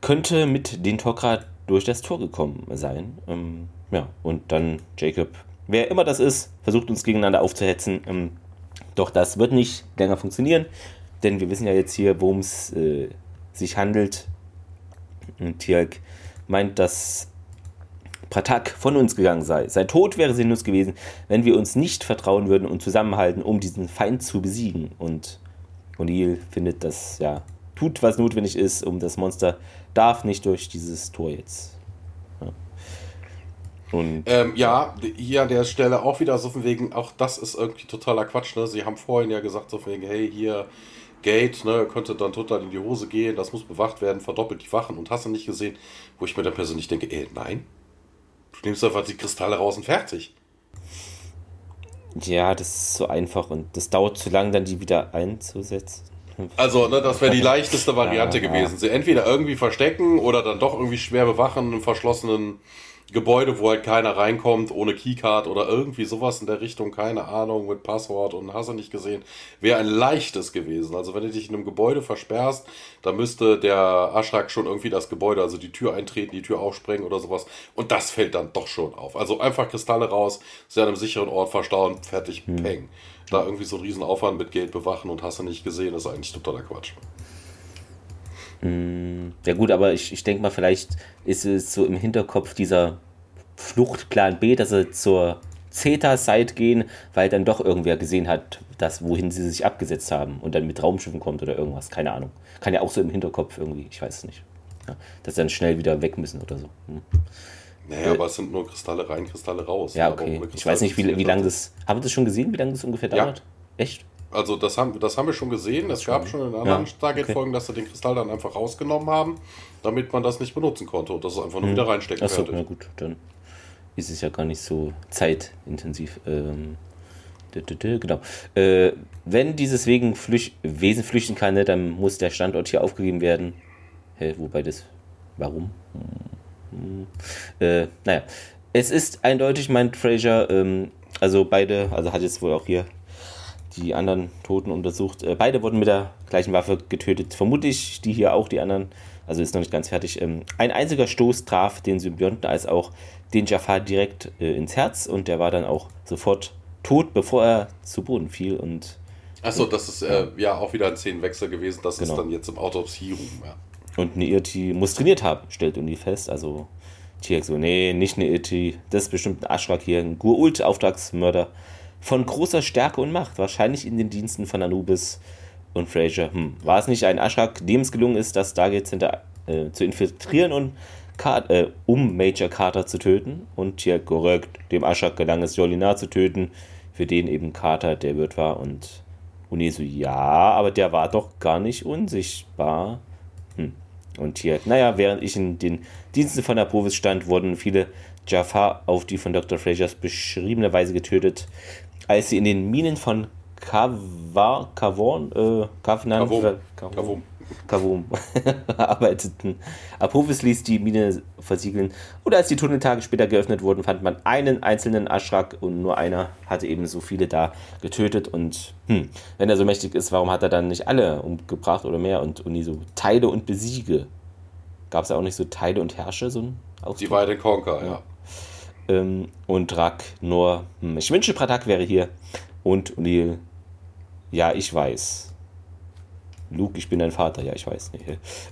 könnte mit den Tok'ra durch das Tor gekommen sein. Ähm, ja, und dann Jacob, wer immer das ist, versucht uns gegeneinander aufzuhetzen. Ähm, doch das wird nicht länger funktionieren, denn wir wissen ja jetzt hier, worum es äh, sich handelt. Und Tialk meint, dass Pratak von uns gegangen sei. Sein Tod wäre sinnlos gewesen, wenn wir uns nicht vertrauen würden und zusammenhalten, um diesen Feind zu besiegen. Und O'Neill findet, dass ja tut, was notwendig ist, um das Monster darf nicht durch dieses Tor jetzt. Ja. Und ähm, ja, hier an der Stelle auch wieder so von wegen, auch das ist irgendwie totaler Quatsch. Ne? Sie haben vorhin ja gesagt, so von wegen, hey, hier Gate, ne, könnte dann total in die Hose gehen, das muss bewacht werden, verdoppelt die Wachen und hast du nicht gesehen, wo ich mir dann persönlich denke, ey, nein, Du nimmst einfach die Kristalle raus und fertig. Ja, das ist so einfach und das dauert zu lang, dann die wieder einzusetzen. Also, ne, das wäre die leichteste Variante ja, gewesen. Sie entweder irgendwie verstecken oder dann doch irgendwie schwer bewachen im verschlossenen Gebäude, wo halt keiner reinkommt, ohne Keycard oder irgendwie sowas in der Richtung, keine Ahnung, mit Passwort und hast du nicht gesehen, wäre ein leichtes gewesen. Also wenn du dich in einem Gebäude versperrst, dann müsste der Aschrak schon irgendwie das Gebäude, also die Tür eintreten, die Tür aufsprengen oder sowas. Und das fällt dann doch schon auf. Also einfach Kristalle raus, sie an einem sicheren Ort verstauen, fertig, hm. peng. Da irgendwie so einen riesen Aufwand mit Geld bewachen und hast du nicht gesehen, ist eigentlich totaler Quatsch. Hm, ja gut, aber ich, ich denke mal, vielleicht ist es so im Hinterkopf dieser Fluchtplan B, dass sie zur Zeta-Site gehen, weil dann doch irgendwer gesehen hat, dass, wohin sie sich abgesetzt haben und dann mit Raumschiffen kommt oder irgendwas, keine Ahnung. Kann ja auch so im Hinterkopf irgendwie, ich weiß es nicht. Ja, dass sie dann schnell wieder weg müssen oder so. Hm. Naja, äh, aber es sind nur Kristalle rein, Kristalle raus. Ja, okay. Ich weiß nicht, wie, wie lange das. Haben wir das schon gesehen, wie lange das ungefähr dauert? Ja. Echt? Also das haben, das haben wir schon gesehen. Es gab schon in anderen ja, Stargate-Folgen, okay. dass sie den Kristall dann einfach rausgenommen haben, damit man das nicht benutzen konnte und das einfach nur hm. wieder reinstecken Achso, na gut, dann ist es ja gar nicht so zeitintensiv. Ähm, genau. Äh, wenn dieses Wegen Flüch Wesen flüchten kann, ne, dann muss der Standort hier aufgegeben werden. Hä, wobei das. Warum? Hm, äh, naja. Es ist eindeutig, meint Fraser, ähm, also beide, also hat jetzt wohl auch hier die anderen Toten untersucht. Äh, beide wurden mit der gleichen Waffe getötet. Vermutlich die hier auch, die anderen. Also ist noch nicht ganz fertig. Ähm, ein einziger Stoß traf den Symbionten als auch den Jafar direkt äh, ins Herz und der war dann auch sofort tot, bevor er zu Boden fiel. Und, Achso, das ist äh, ja auch wieder ein Szenenwechsel gewesen. Das genau. ist dann jetzt im Autopsie-Room. Ja. Und eine Irti muss trainiert haben, stellt Uni fest. Also Tiak so, nee, nicht eine Irti. Das ist bestimmt ein Aschrak hier, ein Gur-Ult-Auftragsmörder von großer Stärke und Macht, wahrscheinlich in den Diensten von Anubis und Fraser. Hm. War es nicht ein Ashrak, dem es gelungen ist, das Stargate Center äh, zu infiltrieren und Car äh, um Major Carter zu töten? Und hier korrekt, dem Ashrak gelang es, Jolinar zu töten, für den eben Carter der Wirt war. Und Unesu, ja, aber der war doch gar nicht unsichtbar. Hm. Und hier, naja, während ich in den Diensten von Apovis stand, wurden viele Jafar auf die von Dr. Frasers beschriebene Weise getötet als sie in den Minen von Kavorn, äh, Covenant, Kavum. Kavum arbeiteten. Apophis ließ die Mine versiegeln und als die Tunneltage später geöffnet wurden, fand man einen einzelnen Aschrak und nur einer hatte eben so viele da getötet und hm, wenn er so mächtig ist, warum hat er dann nicht alle umgebracht oder mehr und, und nie so Teile und Besiege? Gab es ja auch nicht so Teile und Herrsche, so ein Ausdruck? Die beiden Conquer, ja. ja. Ähm, und Drak nur, hm, ich wünsche, Pratak wäre hier und O'Neill, ja, ich weiß. Luke, ich bin dein Vater, ja, ich weiß nicht.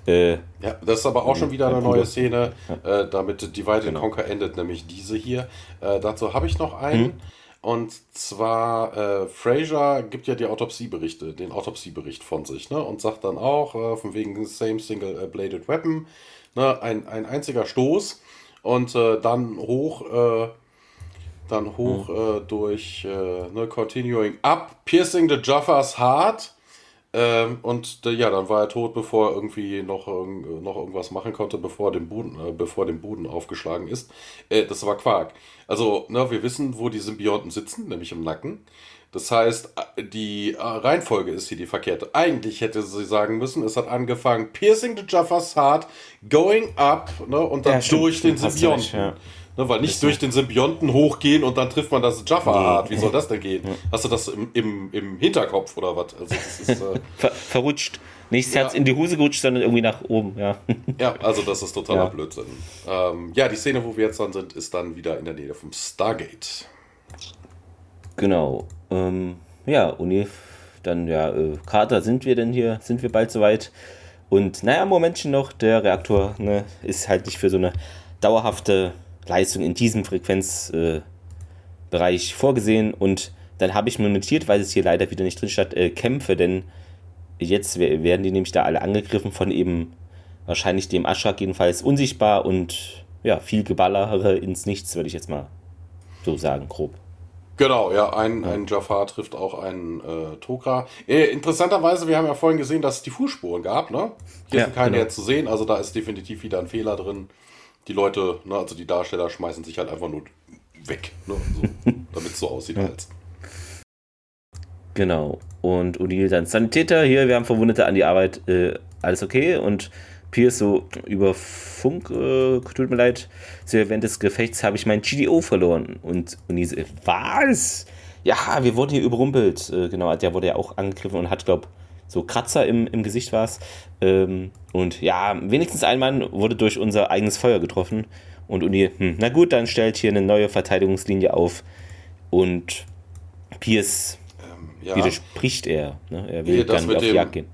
Äh, ja, das ist aber auch schon wieder eine neue Szene, ja. äh, damit Divide genau. Conquer endet, nämlich diese hier. Äh, dazu habe ich noch einen. Hm. Und zwar, äh, Fraser gibt ja die Autopsieberichte, den Autopsiebericht von sich, ne? Und sagt dann auch, äh, von wegen Same Single-Bladed Weapon, ne? Ein, ein einziger Stoß und äh, dann hoch, äh, dann hoch hm. durch, ne? Continuing up, piercing the Jaffa's heart ähm, und äh, ja, dann war er tot, bevor er irgendwie noch, noch irgendwas machen konnte, bevor dem Boden, äh, bevor dem Boden aufgeschlagen ist. Äh, das war Quark. Also, ne, wir wissen, wo die Symbionten sitzen, nämlich im Nacken. Das heißt, die äh, Reihenfolge ist hier die verkehrte. Eigentlich hätte sie sagen müssen, es hat angefangen, piercing the Jaffa's heart, going up, ne, und dann ja, durch den Symbionten. Ja. Ne, weil nicht durch den Symbionten hochgehen und dann trifft man das Jaffa hart. Wie soll das denn gehen? Hast du das im, im, im Hinterkopf oder was? Also ist, äh Ver verrutscht. Nicht das Herz in die Hose gerutscht, sondern irgendwie nach oben, ja. Ja, also das ist totaler ja. Blödsinn. Ähm, ja, die Szene, wo wir jetzt dann sind, ist dann wieder in der Nähe vom Stargate. Genau. Ähm, ja, Uni, dann ja, äh, Carter, sind wir denn hier? Sind wir bald soweit? Und naja, Momentchen noch, der Reaktor ne, ist halt nicht für so eine dauerhafte Leistung in diesem Frequenzbereich äh, vorgesehen. Und dann habe ich mir notiert, weil es hier leider wieder nicht drin steht, äh, Kämpfe, denn jetzt werden die nämlich da alle angegriffen von eben wahrscheinlich dem Aschrak jedenfalls unsichtbar und ja, viel Geballere ins Nichts, würde ich jetzt mal so sagen, grob. Genau, ja, ein, ja. ein Jafar trifft auch einen äh, Tokra. Äh, interessanterweise, wir haben ja vorhin gesehen, dass es die Fußspuren gab, ne? Hier ja, sind keine genau. jetzt zu sehen, also da ist definitiv wieder ein Fehler drin die Leute, ne, also die Darsteller schmeißen sich halt einfach nur weg, ne, so, damit es so aussieht ja. als. Genau. Und O'Neill dann Sanitäter, hier, wir haben Verwundete an die Arbeit, äh, alles okay. Und Pierce so über Funk, äh, tut mir leid, so während des Gefechts habe ich mein GDO verloren. Und O'Neill so, was? Ja, wir wurden hier überrumpelt. Äh, genau, der wurde ja auch angegriffen und hat, glaube so Kratzer im, im Gesicht war es. Ähm, und ja, wenigstens ein Mann wurde durch unser eigenes Feuer getroffen. Und Uni, hm, na gut, dann stellt hier eine neue Verteidigungslinie auf. Und Pierce ähm, ja. widerspricht er. Ne? Er will gar nicht auf die Jagd gehen.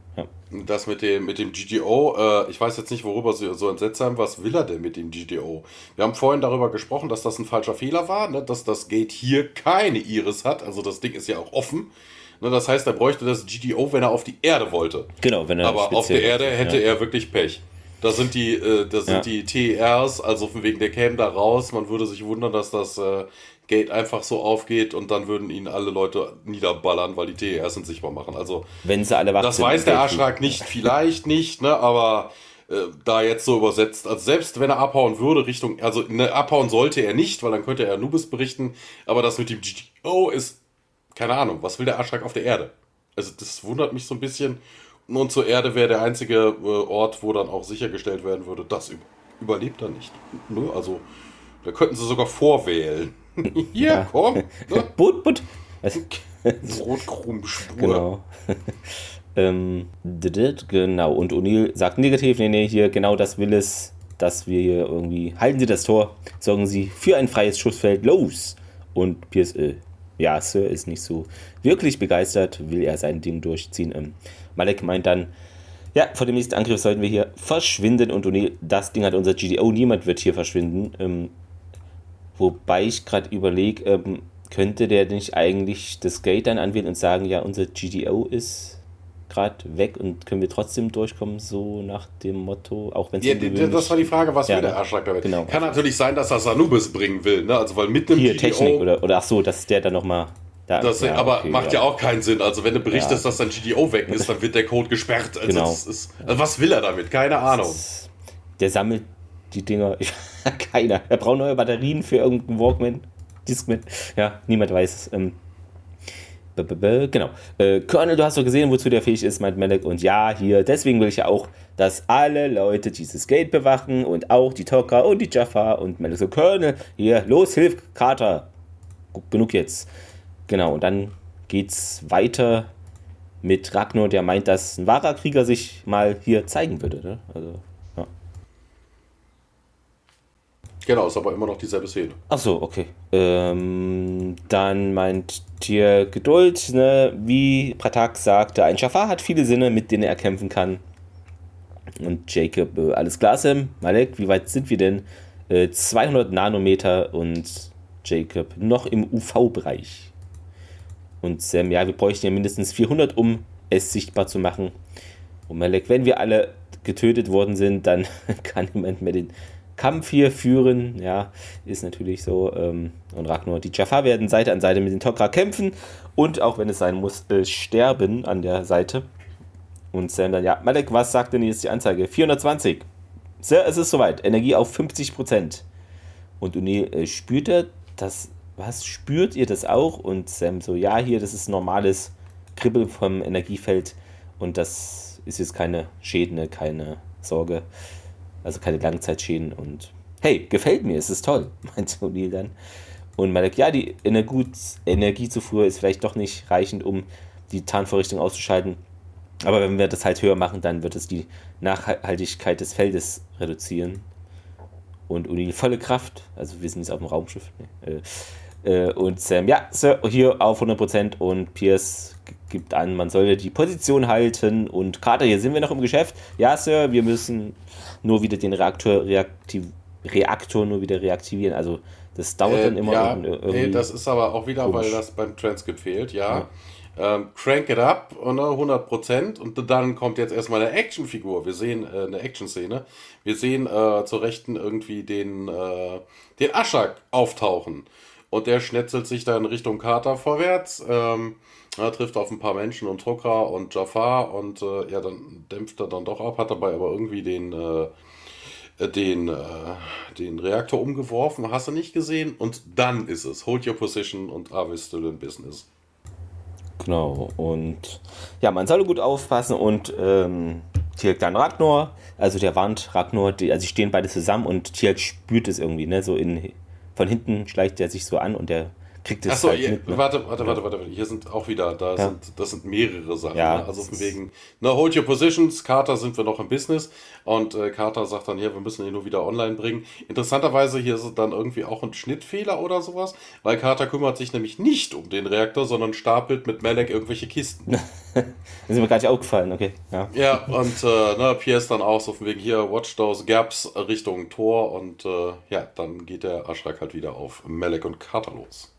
Das mit dem, mit dem GGO, äh, ich weiß jetzt nicht, worüber Sie so entsetzt haben. Was will er denn mit dem GGO? Wir haben vorhin darüber gesprochen, dass das ein falscher Fehler war, ne? dass das Gate hier keine Iris hat. Also das Ding ist ja auch offen. Ne, das heißt, er bräuchte das GTO, wenn er auf die Erde wollte. Genau, wenn er Aber auf der Erde hätte ja. er wirklich Pech. Da sind die, äh, das sind ja. die TERs, also von wegen der käme da raus. Man würde sich wundern, dass das äh, Gate einfach so aufgeht und dann würden ihn alle Leute niederballern, weil die TERs sind sichtbar machen. Also wenn sie alle wach Das weiß der Arschrak nicht, vielleicht nicht, ne, aber äh, da jetzt so übersetzt. Also selbst wenn er abhauen würde Richtung, also ne, abhauen sollte er nicht, weil dann könnte er Nubis berichten. Aber das mit dem GTO ist keine Ahnung, was will der Aschrak auf der Erde? Also das wundert mich so ein bisschen. Und zur Erde wäre der einzige äh, Ort, wo dann auch sichergestellt werden würde, das überlebt er nicht. Ne? Also da könnten sie sogar vorwählen. Hier, ja. komm. Ne? But, but. Brotkrummspur. Genau. ähm, genau. Und O'Neill sagt negativ, nee, nee, hier, genau das will es, dass wir hier irgendwie, halten Sie das Tor, sorgen Sie für ein freies Schussfeld, los! Und Pierce, äh, ja, Sir ist nicht so wirklich begeistert, will er sein Ding durchziehen. Ähm, Malek meint dann, ja, vor dem nächsten Angriff sollten wir hier verschwinden und O'Neill, das Ding hat unser GDO, niemand wird hier verschwinden. Ähm, wobei ich gerade überlege, ähm, könnte der nicht eigentlich das Gate dann anwählen und sagen, ja, unser GDO ist gerade weg und können wir trotzdem durchkommen, so nach dem Motto, auch wenn es ja, Das war die Frage, was ja, will der Arschlag damit? Genau. Kann natürlich sein, dass er Sanubis bringen will, ne? Also weil mit dem Hier, GDO, Technik oder, oder ach so, dass der dann nochmal da, das, ja, aber okay, macht ja. ja. auch keinen Sinn. Also wenn du berichtest, ja. dass dein GDO weg ist, dann wird der Code gesperrt. Also, genau. Ist, also was will er damit? Keine Ahnung. Ist, der sammelt die Dinger. Keiner. Er braucht neue Batterien für irgendeinen Walkman. Discman. Ja, niemand weiß es. Ähm, Genau. Äh, Colonel, du hast doch gesehen, wozu der fähig ist, meint Malek. Und ja, hier, deswegen will ich ja auch, dass alle Leute dieses Gate bewachen und auch die Toka und die Jaffa. Und Malek so, Colonel, hier, los, hilf, Carter. Genug jetzt. Genau, und dann geht's weiter mit Ragnar, der meint, dass ein wahrer Krieger sich mal hier zeigen würde. Ne? Also, ja. Genau, ist aber immer noch dieselbe Szene. Ach so, okay. Ähm, dann meint Tier Geduld, ne? wie Pratak sagte, ein Schafar hat viele Sinne, mit denen er kämpfen kann. Und Jacob, äh, alles klar, Sam, Malek, wie weit sind wir denn? Äh, 200 Nanometer und Jacob noch im UV-Bereich. Und Sam, ja, wir bräuchten ja mindestens 400, um es sichtbar zu machen. Und Malek, wenn wir alle getötet worden sind, dann kann niemand mehr den Kampf hier führen. Ja, ist natürlich so. Ähm, und Ragnar, die Jafar werden Seite an Seite mit den Tok'ra kämpfen und auch wenn es sein muss, äh, sterben an der Seite. Und Sam dann, ja, Malek, was sagt denn jetzt die Anzeige? 420. Sir, es ist soweit. Energie auf 50%. Und O'Neill äh, spürt er, dass, was, spürt ihr das auch? Und Sam so, ja, hier, das ist normales Kribbeln vom Energiefeld und das ist jetzt keine Schäden, ne, keine Sorge. Also keine Langzeitschäden und hey, gefällt mir, es ist toll, meinte O'Neill dann. Und Malek, ja, die Energiezufuhr ist vielleicht doch nicht reichend, um die Tarnvorrichtung auszuschalten. Aber wenn wir das halt höher machen, dann wird es die Nachhaltigkeit des Feldes reduzieren. Und O'Neill volle Kraft, also wir sind jetzt auf dem Raumschiff. Ne? Äh, und Sam, ja, Sir, hier auf 100% und Pierce gibt an, man sollte die Position halten und Carter, hier sind wir noch im Geschäft. Ja, Sir, wir müssen nur wieder den Reaktor, reaktiv, Reaktor nur wieder reaktivieren. Also das dauert äh, dann immer. Ja, nee, das ist aber auch wieder, komisch. weil das beim Transkript fehlt, ja. ja. Ähm, crank it up, ne, 100% und dann kommt jetzt erstmal eine Actionfigur. Wir sehen äh, eine Action-Szene. Wir sehen äh, zur Rechten irgendwie den, äh, den Aschak auftauchen und der schnetzelt sich dann Richtung Kater vorwärts. Ähm, er trifft auf ein paar Menschen und Trokra und Jafar und äh, ja, dann dämpft er dann doch ab, hat dabei aber irgendwie den, äh, den, äh, den Reaktor umgeworfen, hast du nicht gesehen? Und dann ist es. Hold your position und Are still in business? Genau, und ja, man soll gut aufpassen und ähm, Tierk dann Ragnar, also der warnt Ragnar, die, also sie stehen beide zusammen und Tierk spürt es irgendwie, ne, so in, von hinten schleicht er sich so an und der kriegt es Achso, halt mit, ne? warte, warte, warte, warte, hier sind auch wieder, da ja. sind, das sind mehrere Sachen. Ja, ne? Also von wegen, na, hold your positions, Carter sind wir noch im Business und äh, Carter sagt dann, ja, wir müssen ihn nur wieder online bringen. Interessanterweise hier ist dann irgendwie auch ein Schnittfehler oder sowas, weil Carter kümmert sich nämlich nicht um den Reaktor, sondern stapelt mit Malek irgendwelche Kisten. das ist mir gar nicht aufgefallen, okay. Ja, ja und äh, ne, Pierce dann auch so von wegen hier, watch those gaps Richtung Tor und äh, ja, dann geht der Aschrak halt wieder auf Malek und Carter los.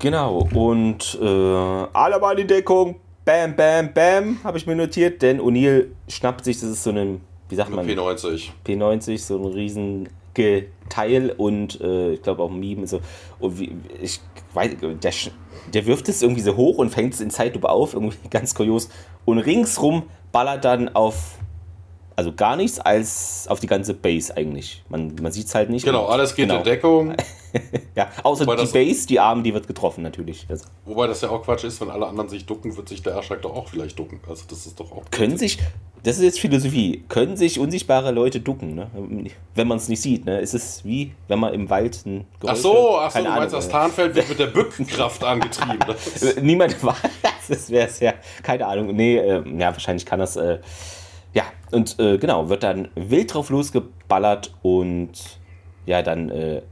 Genau, und äh, alle mal in Deckung. Bam, bam, bam, habe ich mir notiert, denn O'Neill schnappt sich, das ist so ein, wie sagt man? P90. P90, so ein riesen Teil und äh, ich glaube auch Meme so. Und wie, ich weiß, der, der wirft es irgendwie so hoch und fängt es in Zeitlupe auf, irgendwie ganz kurios. Und ringsrum ballert dann auf also gar nichts als auf die ganze Base eigentlich. Man, man sieht es halt nicht. Genau, alles geht genau. in Deckung. ja, außer wobei die Base, die Arme, die wird getroffen natürlich. Das wobei das ja auch Quatsch ist, wenn alle anderen sich ducken, wird sich der Erschreck doch auch vielleicht ducken. Also das ist doch auch. Können sich, das ist jetzt Philosophie, können sich unsichtbare Leute ducken, ne? wenn man es nicht sieht. Ne? Es ist wie, wenn man im Wald ein Geräusch Ach so, ach so du meinst, das Tarnfeld wird mit der Bückenkraft angetrieben. Niemand weiß, das wäre es ja, keine Ahnung. Nee, äh, ja, wahrscheinlich kann das... Äh, ja, und äh, genau, wird dann wild drauf losgeballert und ja, dann äh,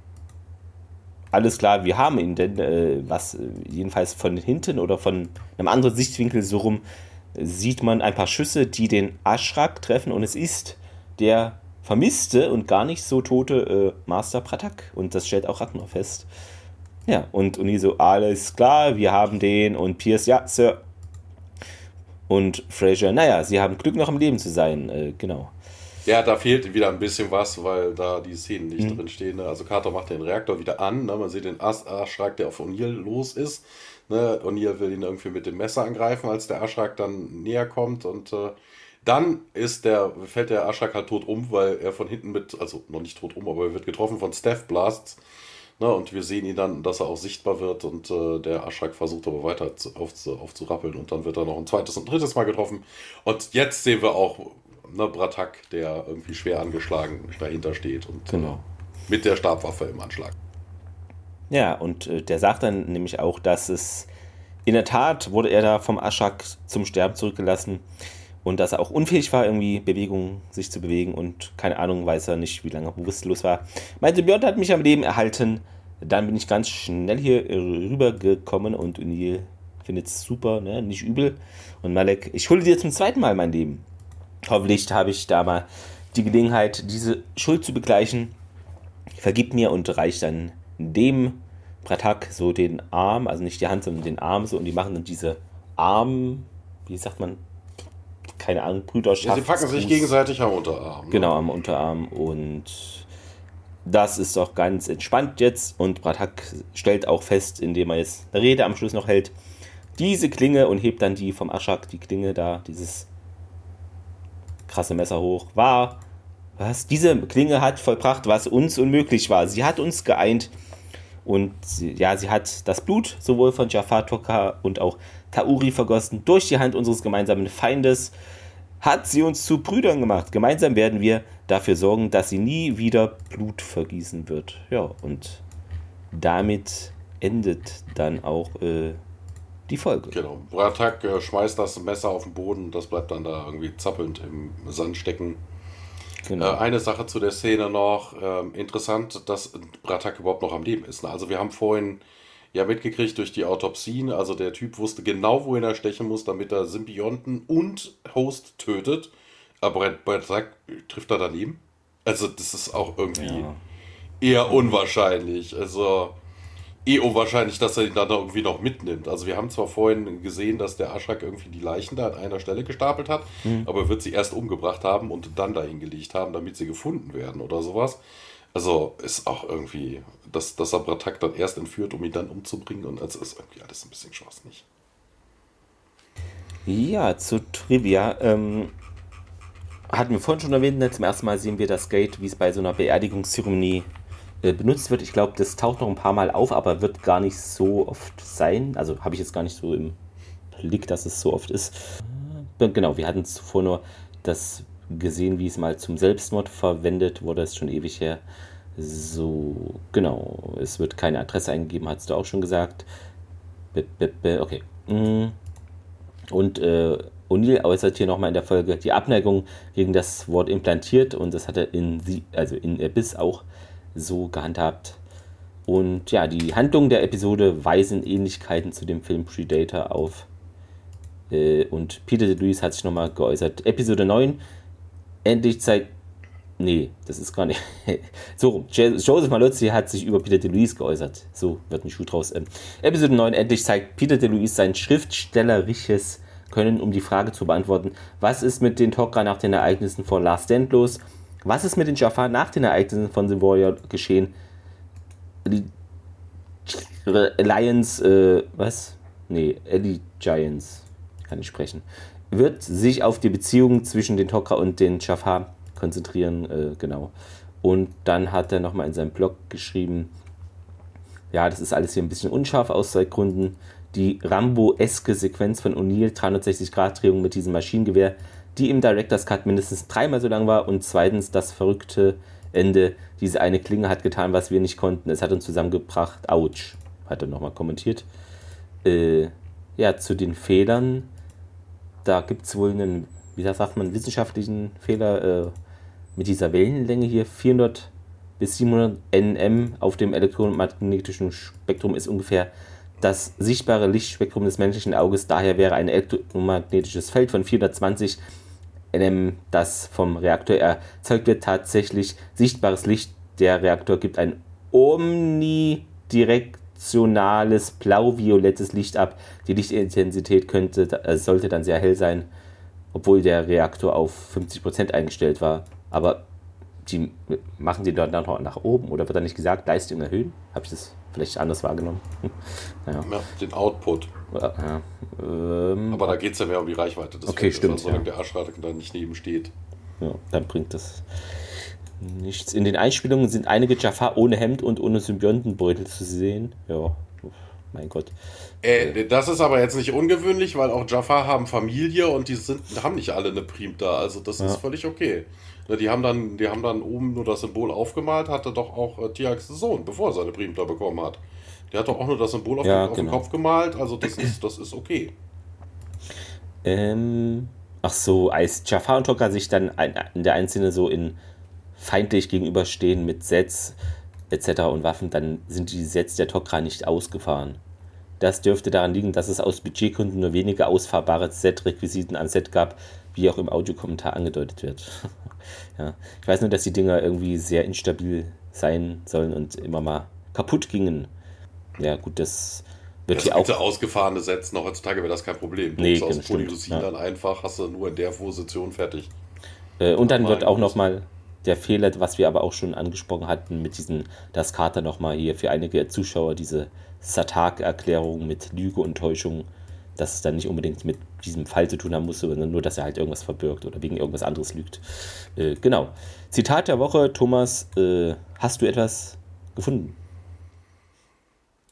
alles klar, wir haben ihn denn, äh, was äh, jedenfalls von hinten oder von einem anderen Sichtwinkel so rum, sieht man ein paar Schüsse, die den Aschrak treffen und es ist der vermisste und gar nicht so tote äh, Master Pratak und das stellt auch Ragnar fest. Ja, und Uni so, alles klar, wir haben den und Pierce, ja, Sir, und Fraser, naja, sie haben Glück, noch im Leben zu sein. Äh, genau. Ja, da fehlt wieder ein bisschen was, weil da die Szenen nicht mhm. drin stehen. Ne? Also Carter macht den Reaktor wieder an. Ne? Man sieht den Aschrak, der auf O'Neill los ist. Ne? O'Neill will ihn irgendwie mit dem Messer angreifen, als der Aschrak dann näher kommt. Und äh, dann ist der, fällt der Aschrak halt tot um, weil er von hinten mit, also noch nicht tot um, aber er wird getroffen von Steph Blasts. Ne, und wir sehen ihn dann, dass er auch sichtbar wird und äh, der Aschak versucht aber weiter zu, auf, aufzurappeln und dann wird er noch ein zweites und drittes Mal getroffen. Und jetzt sehen wir auch ne, Bratak, der irgendwie schwer angeschlagen dahinter steht und genau. mit der Stabwaffe im Anschlag. Ja, und äh, der sagt dann nämlich auch, dass es in der Tat wurde er da vom Aschak zum Sterben zurückgelassen und dass er auch unfähig war, irgendwie Bewegung, sich zu bewegen und keine Ahnung, weiß er nicht, wie lange er bewusstlos war. Mein Symbiont hat mich am Leben erhalten. Dann bin ich ganz schnell hier rübergekommen und Unil findet es super, ne? nicht übel. Und Malek, ich hole dir zum zweiten Mal mein Leben. Hoffentlich habe ich da mal die Gelegenheit, diese Schuld zu begleichen. Vergib mir und reicht dann dem Pratak so den Arm, also nicht die Hand, sondern den Arm so und die machen dann diese Arm, wie sagt man, keine Ahnung, Brüderschaft. Ja, sie packen sich gegenseitig am Unterarm. Ne? Genau, am Unterarm und das ist doch ganz entspannt jetzt und Bratak stellt auch fest, indem er jetzt eine Rede am Schluss noch hält, diese Klinge und hebt dann die vom Aschak, die Klinge da, dieses krasse Messer hoch, war, was? Diese Klinge hat vollbracht, was uns unmöglich war. Sie hat uns geeint und sie, ja, sie hat das Blut sowohl von Jafar Tokka und auch Tauri vergossen durch die Hand unseres gemeinsamen Feindes, hat sie uns zu Brüdern gemacht. Gemeinsam werden wir dafür sorgen, dass sie nie wieder Blut vergießen wird. Ja, und damit endet dann auch äh, die Folge. Genau. Bratak äh, schmeißt das Messer auf den Boden, das bleibt dann da irgendwie zappelnd im Sand stecken. Genau. Äh, eine Sache zu der Szene noch. Ähm, interessant, dass Bratak überhaupt noch am Leben ist. Ne? Also wir haben vorhin ja mitgekriegt durch die Autopsien. Also der Typ wusste genau, wohin er stechen muss, damit er Symbionten und Host tötet. Aber bei Zack trifft er daneben. Also das ist auch irgendwie ja. eher unwahrscheinlich. Also eh unwahrscheinlich, dass er ihn dann irgendwie noch mitnimmt. Also wir haben zwar vorhin gesehen, dass der Aschak irgendwie die Leichen da an einer Stelle gestapelt hat, mhm. aber er wird sie erst umgebracht haben und dann dahin gelegt haben, damit sie gefunden werden oder sowas. Also ist auch irgendwie, dass, dass er Bratak dann erst entführt, um ihn dann umzubringen und also ist irgendwie alles ein bisschen schwachsinnig. Ja, zu Trivia. Ähm, hatten wir vorhin schon erwähnt, ne, zum ersten Mal sehen wir das Gate, wie es bei so einer Beerdigungszeremonie äh, benutzt wird. Ich glaube, das taucht noch ein paar Mal auf, aber wird gar nicht so oft sein. Also habe ich jetzt gar nicht so im Blick, dass es so oft ist. Äh, genau, wir hatten zuvor nur das gesehen, wie es mal zum Selbstmord verwendet wurde. Ist schon ewig her. So, genau. Es wird keine Adresse eingegeben, hast du auch schon gesagt. Okay. Mm. Und äh, O'Neill äußert hier nochmal in der Folge die Abneigung gegen das Wort implantiert und das hat er in, sie, also in Abyss auch so gehandhabt. Und ja, die Handlungen der Episode weisen Ähnlichkeiten zu dem Film Predator auf. Äh, und Peter DeLuise hat sich nochmal geäußert. Episode 9 endlich zeigt. Nee, das ist gar nicht. so rum. Joseph Malozzi hat sich über Peter DeLuise geäußert. So wird ein Schuh draus. Ähm, Episode 9 endlich zeigt Peter DeLuise sein schriftstellerisches Können, um die Frage zu beantworten: Was ist mit den Tok'ra nach den Ereignissen von Last Stand los? Was ist mit den Jafar nach den Ereignissen von The Warrior geschehen? Alliance, äh, was? Nee, Ellie Giants. Kann ich sprechen. Wird sich auf die Beziehung zwischen den Tok'ra und den Jafar konzentrieren, äh, genau. Und dann hat er nochmal in seinem Blog geschrieben, ja, das ist alles hier ein bisschen unscharf aus Zeitgründen. Die Rambo-eske Sequenz von O'Neill, 360-Grad-Drehung mit diesem Maschinengewehr, die im Director's Cut mindestens dreimal so lang war und zweitens das verrückte Ende, diese eine Klinge hat getan, was wir nicht konnten. Es hat uns zusammengebracht. Autsch, hat er nochmal kommentiert. Äh, ja, zu den Fehlern. Da gibt es wohl einen, wie sagt man, wissenschaftlichen Fehler äh, mit dieser Wellenlänge hier. 400 bis 700 nm auf dem elektromagnetischen Spektrum ist ungefähr das sichtbare Lichtspektrum des menschlichen Auges. Daher wäre ein elektromagnetisches Feld von 420 NM, das vom Reaktor erzeugt wird, tatsächlich sichtbares Licht. Der Reaktor gibt ein omnidirektionales blau-violettes Licht ab. Die Lichtintensität könnte, äh, sollte dann sehr hell sein, obwohl der Reaktor auf 50% eingestellt war. Aber die machen die dann noch nach oben oder wird da nicht gesagt, Leistung erhöhen? Habe ich das vielleicht anders wahrgenommen? ja. ja. den Output. Ja, ähm, Aber da geht es ja mehr um die Reichweite des okay, stimmt, solange ja. der Arschrad da nicht neben steht. Ja, dann bringt das Nichts. In den Einspielungen sind einige Jafar ohne Hemd und ohne Symbiontenbeutel zu sehen. Ja, mein Gott. Äh, das ist aber jetzt nicht ungewöhnlich, weil auch Jafar haben Familie und die sind, haben nicht alle eine Primta. Also das ja. ist völlig okay. Ne, die haben, dann, die haben dann oben nur das Symbol aufgemalt, hatte doch auch äh, Tiax Sohn, bevor er seine Primta bekommen hat. Der hat doch auch nur das Symbol auf, ja, den, auf genau. den, Kopf gemalt, also das ist, das ist okay. Ähm, ach so, als Jafar und Tokka sich dann in der Einzelne so in feindlich gegenüberstehen mit Sets etc. und Waffen, dann sind die Sets der Tok'ra nicht ausgefahren. Das dürfte daran liegen, dass es aus Budgetkunden nur wenige ausfahrbare Set-Requisiten am Set gab, wie auch im Audiokommentar angedeutet wird. ja. Ich weiß nur, dass die Dinger irgendwie sehr instabil sein sollen und immer mal kaputt gingen. Ja, gut, das wird das hier auch. ausgefahrene Sets noch heutzutage wäre das kein Problem. Du nee, aus Polyrosin ja. dann einfach, hast du nur in der Position fertig. Äh, und dann wird auch nochmal der Fehler, was wir aber auch schon angesprochen hatten, mit diesen, dass Carter nochmal hier für einige Zuschauer diese Satak-Erklärung mit Lüge und Täuschung, dass es dann nicht unbedingt mit diesem Fall zu tun haben muss, sondern nur, dass er halt irgendwas verbirgt oder wegen irgendwas anderes lügt. Äh, genau. Zitat der Woche, Thomas, äh, hast du etwas gefunden?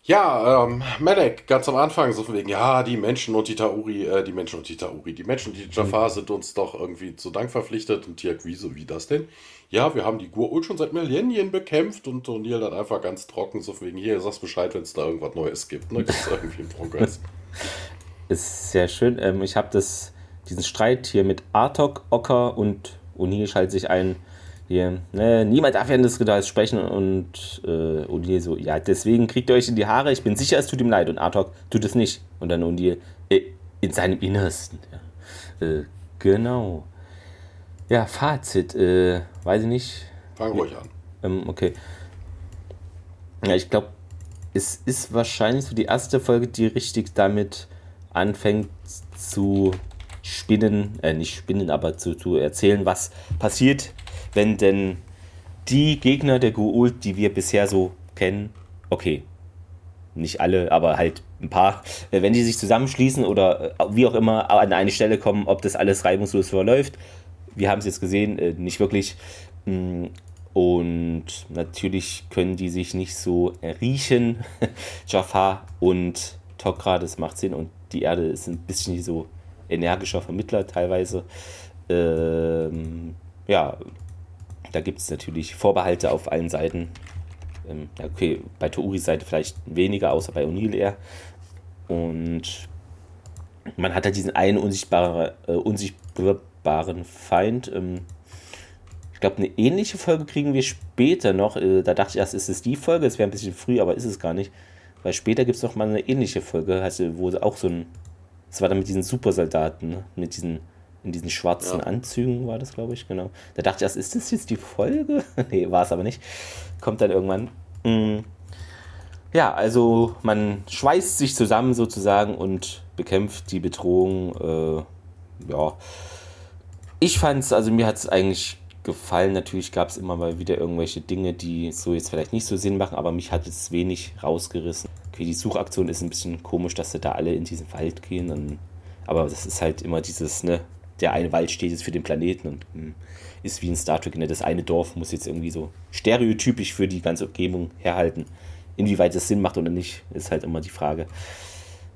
Ja, ähm, Medek, ganz am Anfang, so von wegen, ja, die Menschen und die Tauri, äh, die Menschen und die Tauri, die Menschen und die Jafar mhm. sind uns doch irgendwie zu Dank verpflichtet. Und Tiak, wieso, wie das denn? Ja, wir haben die Gurul schon seit Millennien bekämpft und O'Neill dann einfach ganz trocken, so von wegen, hier, sagst Bescheid, wenn es da irgendwas Neues gibt. Ne? Gibt es irgendwie einen Progress. Ist sehr schön. Ähm, ich habe diesen Streit hier mit Artok, Ocker und O'Neill schaltet sich ein hier, ne, niemand darf ja in das Ritual sprechen und äh, O'Neill so, ja, deswegen kriegt ihr euch in die Haare, ich bin sicher, es tut ihm leid und Artok tut es nicht. Und dann O'Neill, äh, in seinem Innersten. Ja. Äh, genau. Ja, Fazit, äh, weiß ich nicht. Fang ruhig an. Ähm, okay. Ja, ich glaube, es ist wahrscheinlich so die erste Folge, die richtig damit anfängt zu spinnen, äh, nicht spinnen, aber zu, zu erzählen, was passiert wenn denn die Gegner der Gu'uld, die wir bisher so kennen, okay, nicht alle, aber halt ein paar, äh, wenn die sich zusammenschließen oder äh, wie auch immer an eine Stelle kommen, ob das alles reibungslos verläuft. Wir haben es jetzt gesehen, äh, nicht wirklich. Mm, und natürlich können die sich nicht so riechen. Jafar und Tokra, das macht Sinn. Und die Erde ist ein bisschen so energischer Vermittler teilweise. Ähm, ja, da gibt es natürlich Vorbehalte auf allen Seiten. Ähm, okay, bei Touris Seite vielleicht weniger, außer bei O'Neill eher. Und man hat halt diesen einen unsichtbare, äh, unsichtbaren Feind. Ähm, ich glaube, eine ähnliche Folge kriegen wir später noch. Äh, da dachte ich erst, ist es die Folge? Es wäre ein bisschen früh, aber ist es gar nicht. Weil später gibt es noch mal eine ähnliche Folge, also, wo auch so ein. Das war dann mit diesen Supersoldaten, ne? mit diesen in diesen schwarzen ja. Anzügen war das, glaube ich, genau. Da dachte ich erst, ist das jetzt die Folge? nee, war es aber nicht. Kommt dann irgendwann. Mhm. Ja, also man schweißt sich zusammen sozusagen und bekämpft die Bedrohung. Äh, ja. Ich fand es, also mir hat es eigentlich gefallen. Natürlich gab es immer mal wieder irgendwelche Dinge, die so jetzt vielleicht nicht so Sinn machen, aber mich hat es wenig rausgerissen. Okay, die Suchaktion ist ein bisschen komisch, dass sie da alle in diesen Wald gehen. Und, aber das ist halt immer dieses, ne, der eine Wald steht jetzt für den Planeten und mh, hm, ist wie ein Star Trek. Ne? Das eine Dorf muss jetzt irgendwie so stereotypisch für die ganze Umgebung herhalten. Inwieweit das Sinn macht oder nicht, ist halt immer die Frage.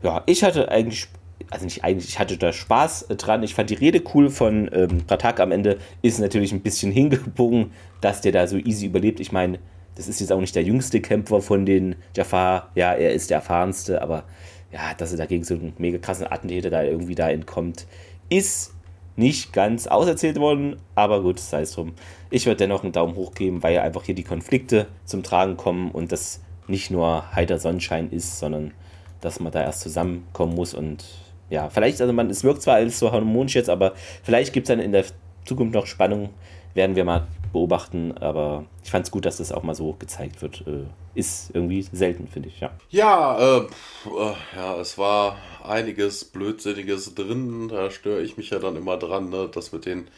Ja, ich hatte eigentlich, also nicht eigentlich, ich hatte da Spaß dran. Ich fand die Rede cool von ähm, Pratak am Ende. Ist natürlich ein bisschen hingebogen, dass der da so easy überlebt. Ich meine, das ist jetzt auch nicht der jüngste Kämpfer von den Jafar. Ja, er ist der erfahrenste, aber ja, dass er dagegen so einen mega krassen Attentäter da irgendwie da entkommt, ist nicht ganz auserzählt worden, aber gut, sei es drum. Ich würde dennoch einen Daumen hoch geben, weil einfach hier die Konflikte zum Tragen kommen und das nicht nur heiter Sonnenschein ist, sondern dass man da erst zusammenkommen muss und ja, vielleicht, also man, es wirkt zwar alles so harmonisch jetzt, aber vielleicht gibt es dann in der Zukunft noch Spannung, werden wir mal beobachten, aber ich fand es gut, dass das auch mal so gezeigt wird. Äh, ist irgendwie selten, finde ich, ja. Ja, äh, äh, ja, es war einiges Blödsinniges drin, da störe ich mich ja dann immer dran, ne, das mit den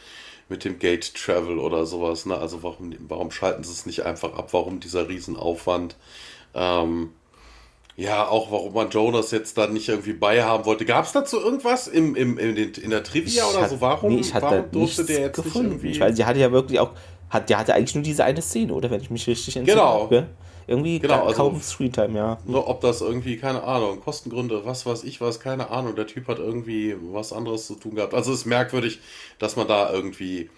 mit dem Gate Travel oder sowas, ne? Also warum, warum schalten sie es nicht einfach ab? Warum dieser Riesenaufwand? Ähm, ja, auch warum man Jonas jetzt da nicht irgendwie bei haben wollte. Gab es dazu irgendwas im, im, in, den, in der Trivia ich oder hat, so? Warum, nee, ich hatte warum durfte der jetzt gefunden. nicht irgendwie... Ich weiß, sie hatte ja wirklich auch hat, der hatte eigentlich nur diese eine Szene, oder? Wenn ich mich richtig entsinne. Genau. Irgendwie genau, also kaum Screentime, ja. Nur ob das irgendwie, keine Ahnung, Kostengründe, was weiß ich was, keine Ahnung. Der Typ hat irgendwie was anderes zu tun gehabt. Also es ist merkwürdig, dass man da irgendwie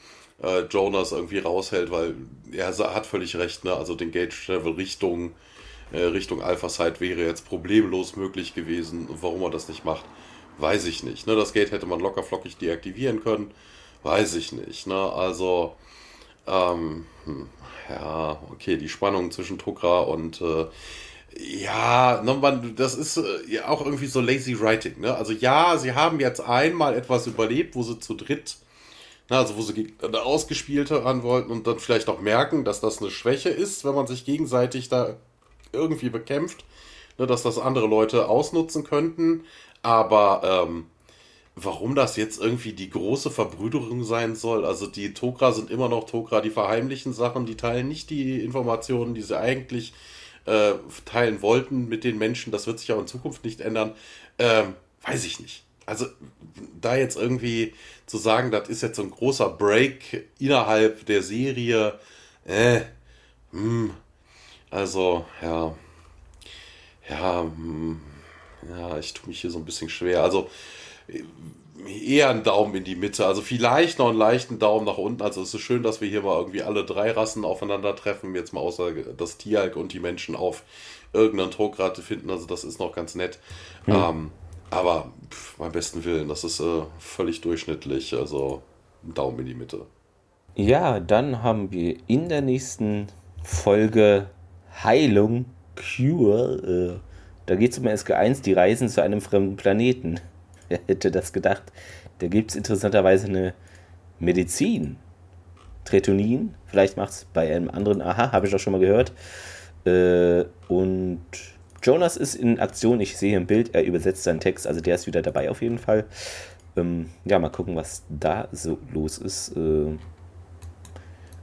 äh, Jonas irgendwie raushält, weil er hat völlig recht, ne? Also den Gage Travel Richtung, Richtung Alpha Side wäre jetzt problemlos möglich gewesen. Warum er das nicht macht, weiß ich nicht. Ne? Das Gate hätte man locker flockig deaktivieren können. Weiß ich nicht. Ne? Also, ähm, hm, ja, okay, die Spannung zwischen Tokra und äh, ja, ne, man, das ist äh, ja auch irgendwie so lazy writing. Ne? Also ja, sie haben jetzt einmal etwas überlebt, wo sie zu dritt, na, also wo sie ausgespielt haben wollten und dann vielleicht auch merken, dass das eine Schwäche ist, wenn man sich gegenseitig da irgendwie bekämpft, ne, dass das andere Leute ausnutzen könnten. Aber ähm, warum das jetzt irgendwie die große Verbrüderung sein soll. Also die Tokra sind immer noch Tokra, die verheimlichen Sachen, die teilen nicht die Informationen, die sie eigentlich äh, teilen wollten mit den Menschen. Das wird sich auch in Zukunft nicht ändern. Ähm, weiß ich nicht. Also da jetzt irgendwie zu sagen, das ist jetzt so ein großer Break innerhalb der Serie, äh, hm, also ja, ja, hm, ja, ich tue mich hier so ein bisschen schwer. Also eher einen Daumen in die Mitte. Also vielleicht noch einen leichten Daumen nach unten. Also es ist schön, dass wir hier mal irgendwie alle drei Rassen aufeinandertreffen. Jetzt mal außer das Tieralk und die Menschen auf irgendeinen Druckrate finden. Also das ist noch ganz nett. Hm. Ähm, aber pff, beim besten Willen, das ist äh, völlig durchschnittlich. Also einen Daumen in die Mitte. Ja, dann haben wir in der nächsten Folge Heilung, Cure. Äh, da geht es um SG1, die reisen zu einem fremden Planeten. Wer hätte das gedacht? Da gibt es interessanterweise eine Medizin. Tretonin, vielleicht macht es bei einem anderen, aha, habe ich auch schon mal gehört. Äh, und Jonas ist in Aktion, ich sehe im Bild, er übersetzt seinen Text, also der ist wieder dabei auf jeden Fall. Ähm, ja, mal gucken, was da so los ist. Äh,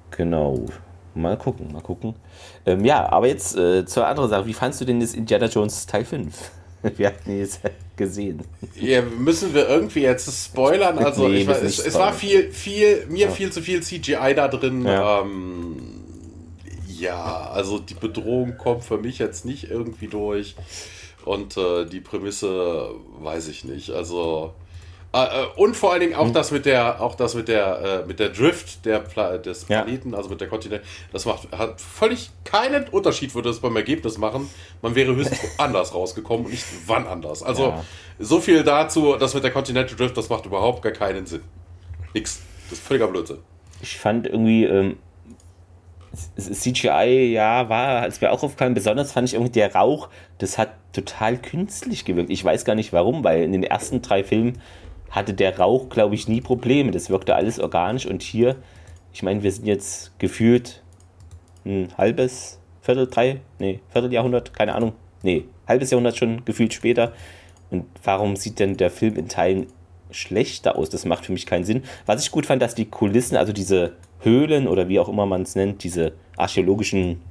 genau. Mal gucken, mal gucken. Ähm, ja, aber jetzt äh, zur anderen Sache. Wie fandest du denn das Indiana Jones Teil 5? Wir hatten ihn jetzt gesehen. Ja, müssen wir irgendwie jetzt spoilern? Also nee, war, es, es, war viel, viel, mir ja. viel zu viel CGI da drin. Ja. Ähm, ja, also die Bedrohung kommt für mich jetzt nicht irgendwie durch. Und äh, die Prämisse weiß ich nicht. Also und vor allen Dingen auch mhm. das mit der, auch das mit der, äh, mit der Drift der Pla des Planeten, ja. also mit der Kontinent, das macht, hat völlig keinen Unterschied, würde es beim Ergebnis machen. Man wäre höchstens anders rausgekommen und nicht wann anders. Also ja. so viel dazu, das mit der Continental Drift, das macht überhaupt gar keinen Sinn. Nix. Das ist völliger Blödsinn. Ich fand irgendwie, ähm, CGI, ja, war, als mir auch aufgefallen, besonders fand ich irgendwie der Rauch, das hat total künstlich gewirkt. Ich weiß gar nicht warum, weil in den ersten drei Filmen hatte der Rauch, glaube ich, nie Probleme. Das wirkte alles organisch. Und hier, ich meine, wir sind jetzt gefühlt ein halbes, Viertel, drei, nee, Vierteljahrhundert, keine Ahnung. Nee, halbes Jahrhundert schon gefühlt später. Und warum sieht denn der Film in Teilen schlechter aus? Das macht für mich keinen Sinn. Was ich gut fand, dass die Kulissen, also diese Höhlen oder wie auch immer man es nennt, diese archäologischen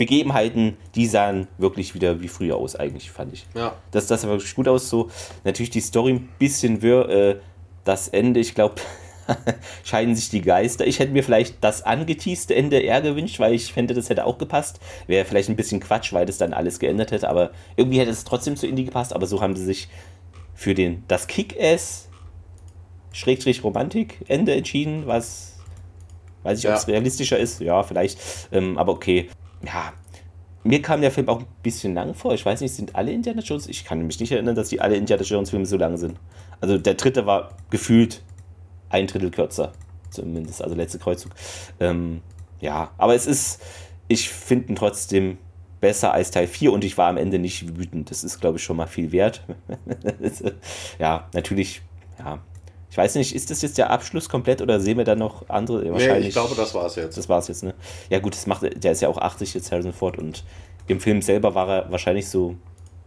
Begebenheiten, die sahen wirklich wieder wie früher aus, eigentlich, fand ich. Ja. Das, das sah wirklich gut aus. So, natürlich die Story ein bisschen wirr. Äh, das Ende, ich glaube, scheiden sich die Geister. Ich hätte mir vielleicht das angeteaste Ende eher gewünscht, weil ich fände, das hätte auch gepasst. Wäre vielleicht ein bisschen Quatsch, weil das dann alles geändert hätte, aber irgendwie hätte es trotzdem zu Indie gepasst. Aber so haben sie sich für den das Kick-Ass Schrägstrich Romantik Ende entschieden, was weiß ich, ob es realistischer ist. Ja, vielleicht. Ähm, aber okay ja, mir kam der Film auch ein bisschen lang vor. Ich weiß nicht, sind alle Indiana Jones? Ich kann mich nicht erinnern, dass die alle Indiana Jones Filme so lang sind. Also der dritte war gefühlt ein Drittel kürzer. Zumindest, also letzte Kreuzzug. Ähm, ja, aber es ist, ich finde ihn trotzdem besser als Teil 4 und ich war am Ende nicht wütend. Das ist, glaube ich, schon mal viel wert. ja, natürlich, ja, ich weiß nicht, ist das jetzt der Abschluss komplett oder sehen wir da noch andere? Wahrscheinlich. Nee, ich glaube, das war es jetzt. Das war es jetzt, ne? Ja, gut, das macht, der ist ja auch 80 jetzt, Harrison Ford, und im Film selber war er wahrscheinlich so,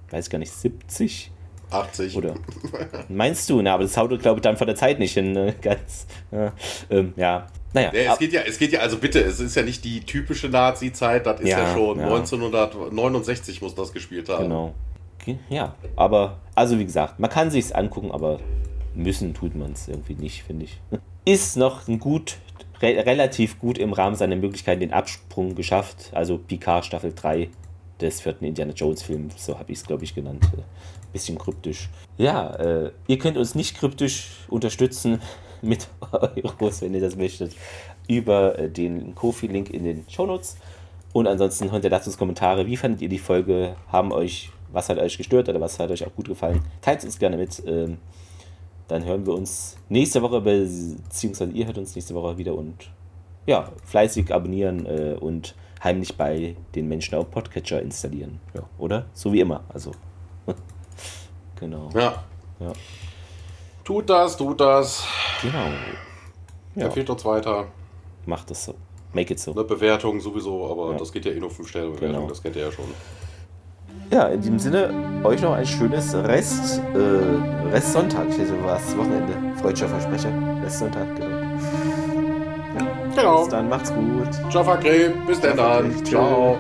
weiß ich gar nicht, 70? 80. Oder meinst du? Na, aber das haut, glaube ich, dann von der Zeit nicht hin. Ne? Ganz, ja, ähm, ja. Naja. Nee, es geht ja, es geht ja, also bitte, es ist ja nicht die typische Nazi-Zeit, das ist ja, ja schon ja. 1969 muss das gespielt haben. Genau. Ja, aber, also wie gesagt, man kann sich's angucken, aber müssen tut man es irgendwie nicht, finde ich. Ist noch ein gut re relativ gut im Rahmen seiner Möglichkeiten den Absprung geschafft. Also Picard Staffel 3 des vierten Indiana Jones Films, so habe ich es, glaube ich, genannt. Bisschen kryptisch. Ja, äh, ihr könnt uns nicht kryptisch unterstützen mit Euros, wenn ihr das möchtet, über äh, den Kofi-Link in den Shownotes. Und ansonsten hinterlasst uns Kommentare. Wie fandet ihr die Folge? Haben euch, was hat euch gestört oder was hat euch auch gut gefallen? Teilt uns gerne mit. Ähm, dann hören wir uns nächste Woche, beziehungsweise ihr hört uns nächste Woche wieder und ja, fleißig abonnieren äh, und heimlich bei den Menschen auf Podcatcher installieren. Ja, oder? So wie immer. Also. genau. Ja. ja. Tut das, tut das. Genau. Ja. Empfehlt uns weiter. Macht es so. Make it so. Eine Bewertung sowieso, aber ja. das geht ja eh nur 5 Sterne Bewertung, genau. das kennt ihr ja schon. Ja, in diesem Sinne, euch noch ein schönes Rest, äh, Restsonntag. Ich hätte was, Wochenende. Freudscher Versprecher. Restsonntag, genau. Ja. Genau. Bis dann, macht's gut. Ciao, Fakre. Bis dann. Ciao.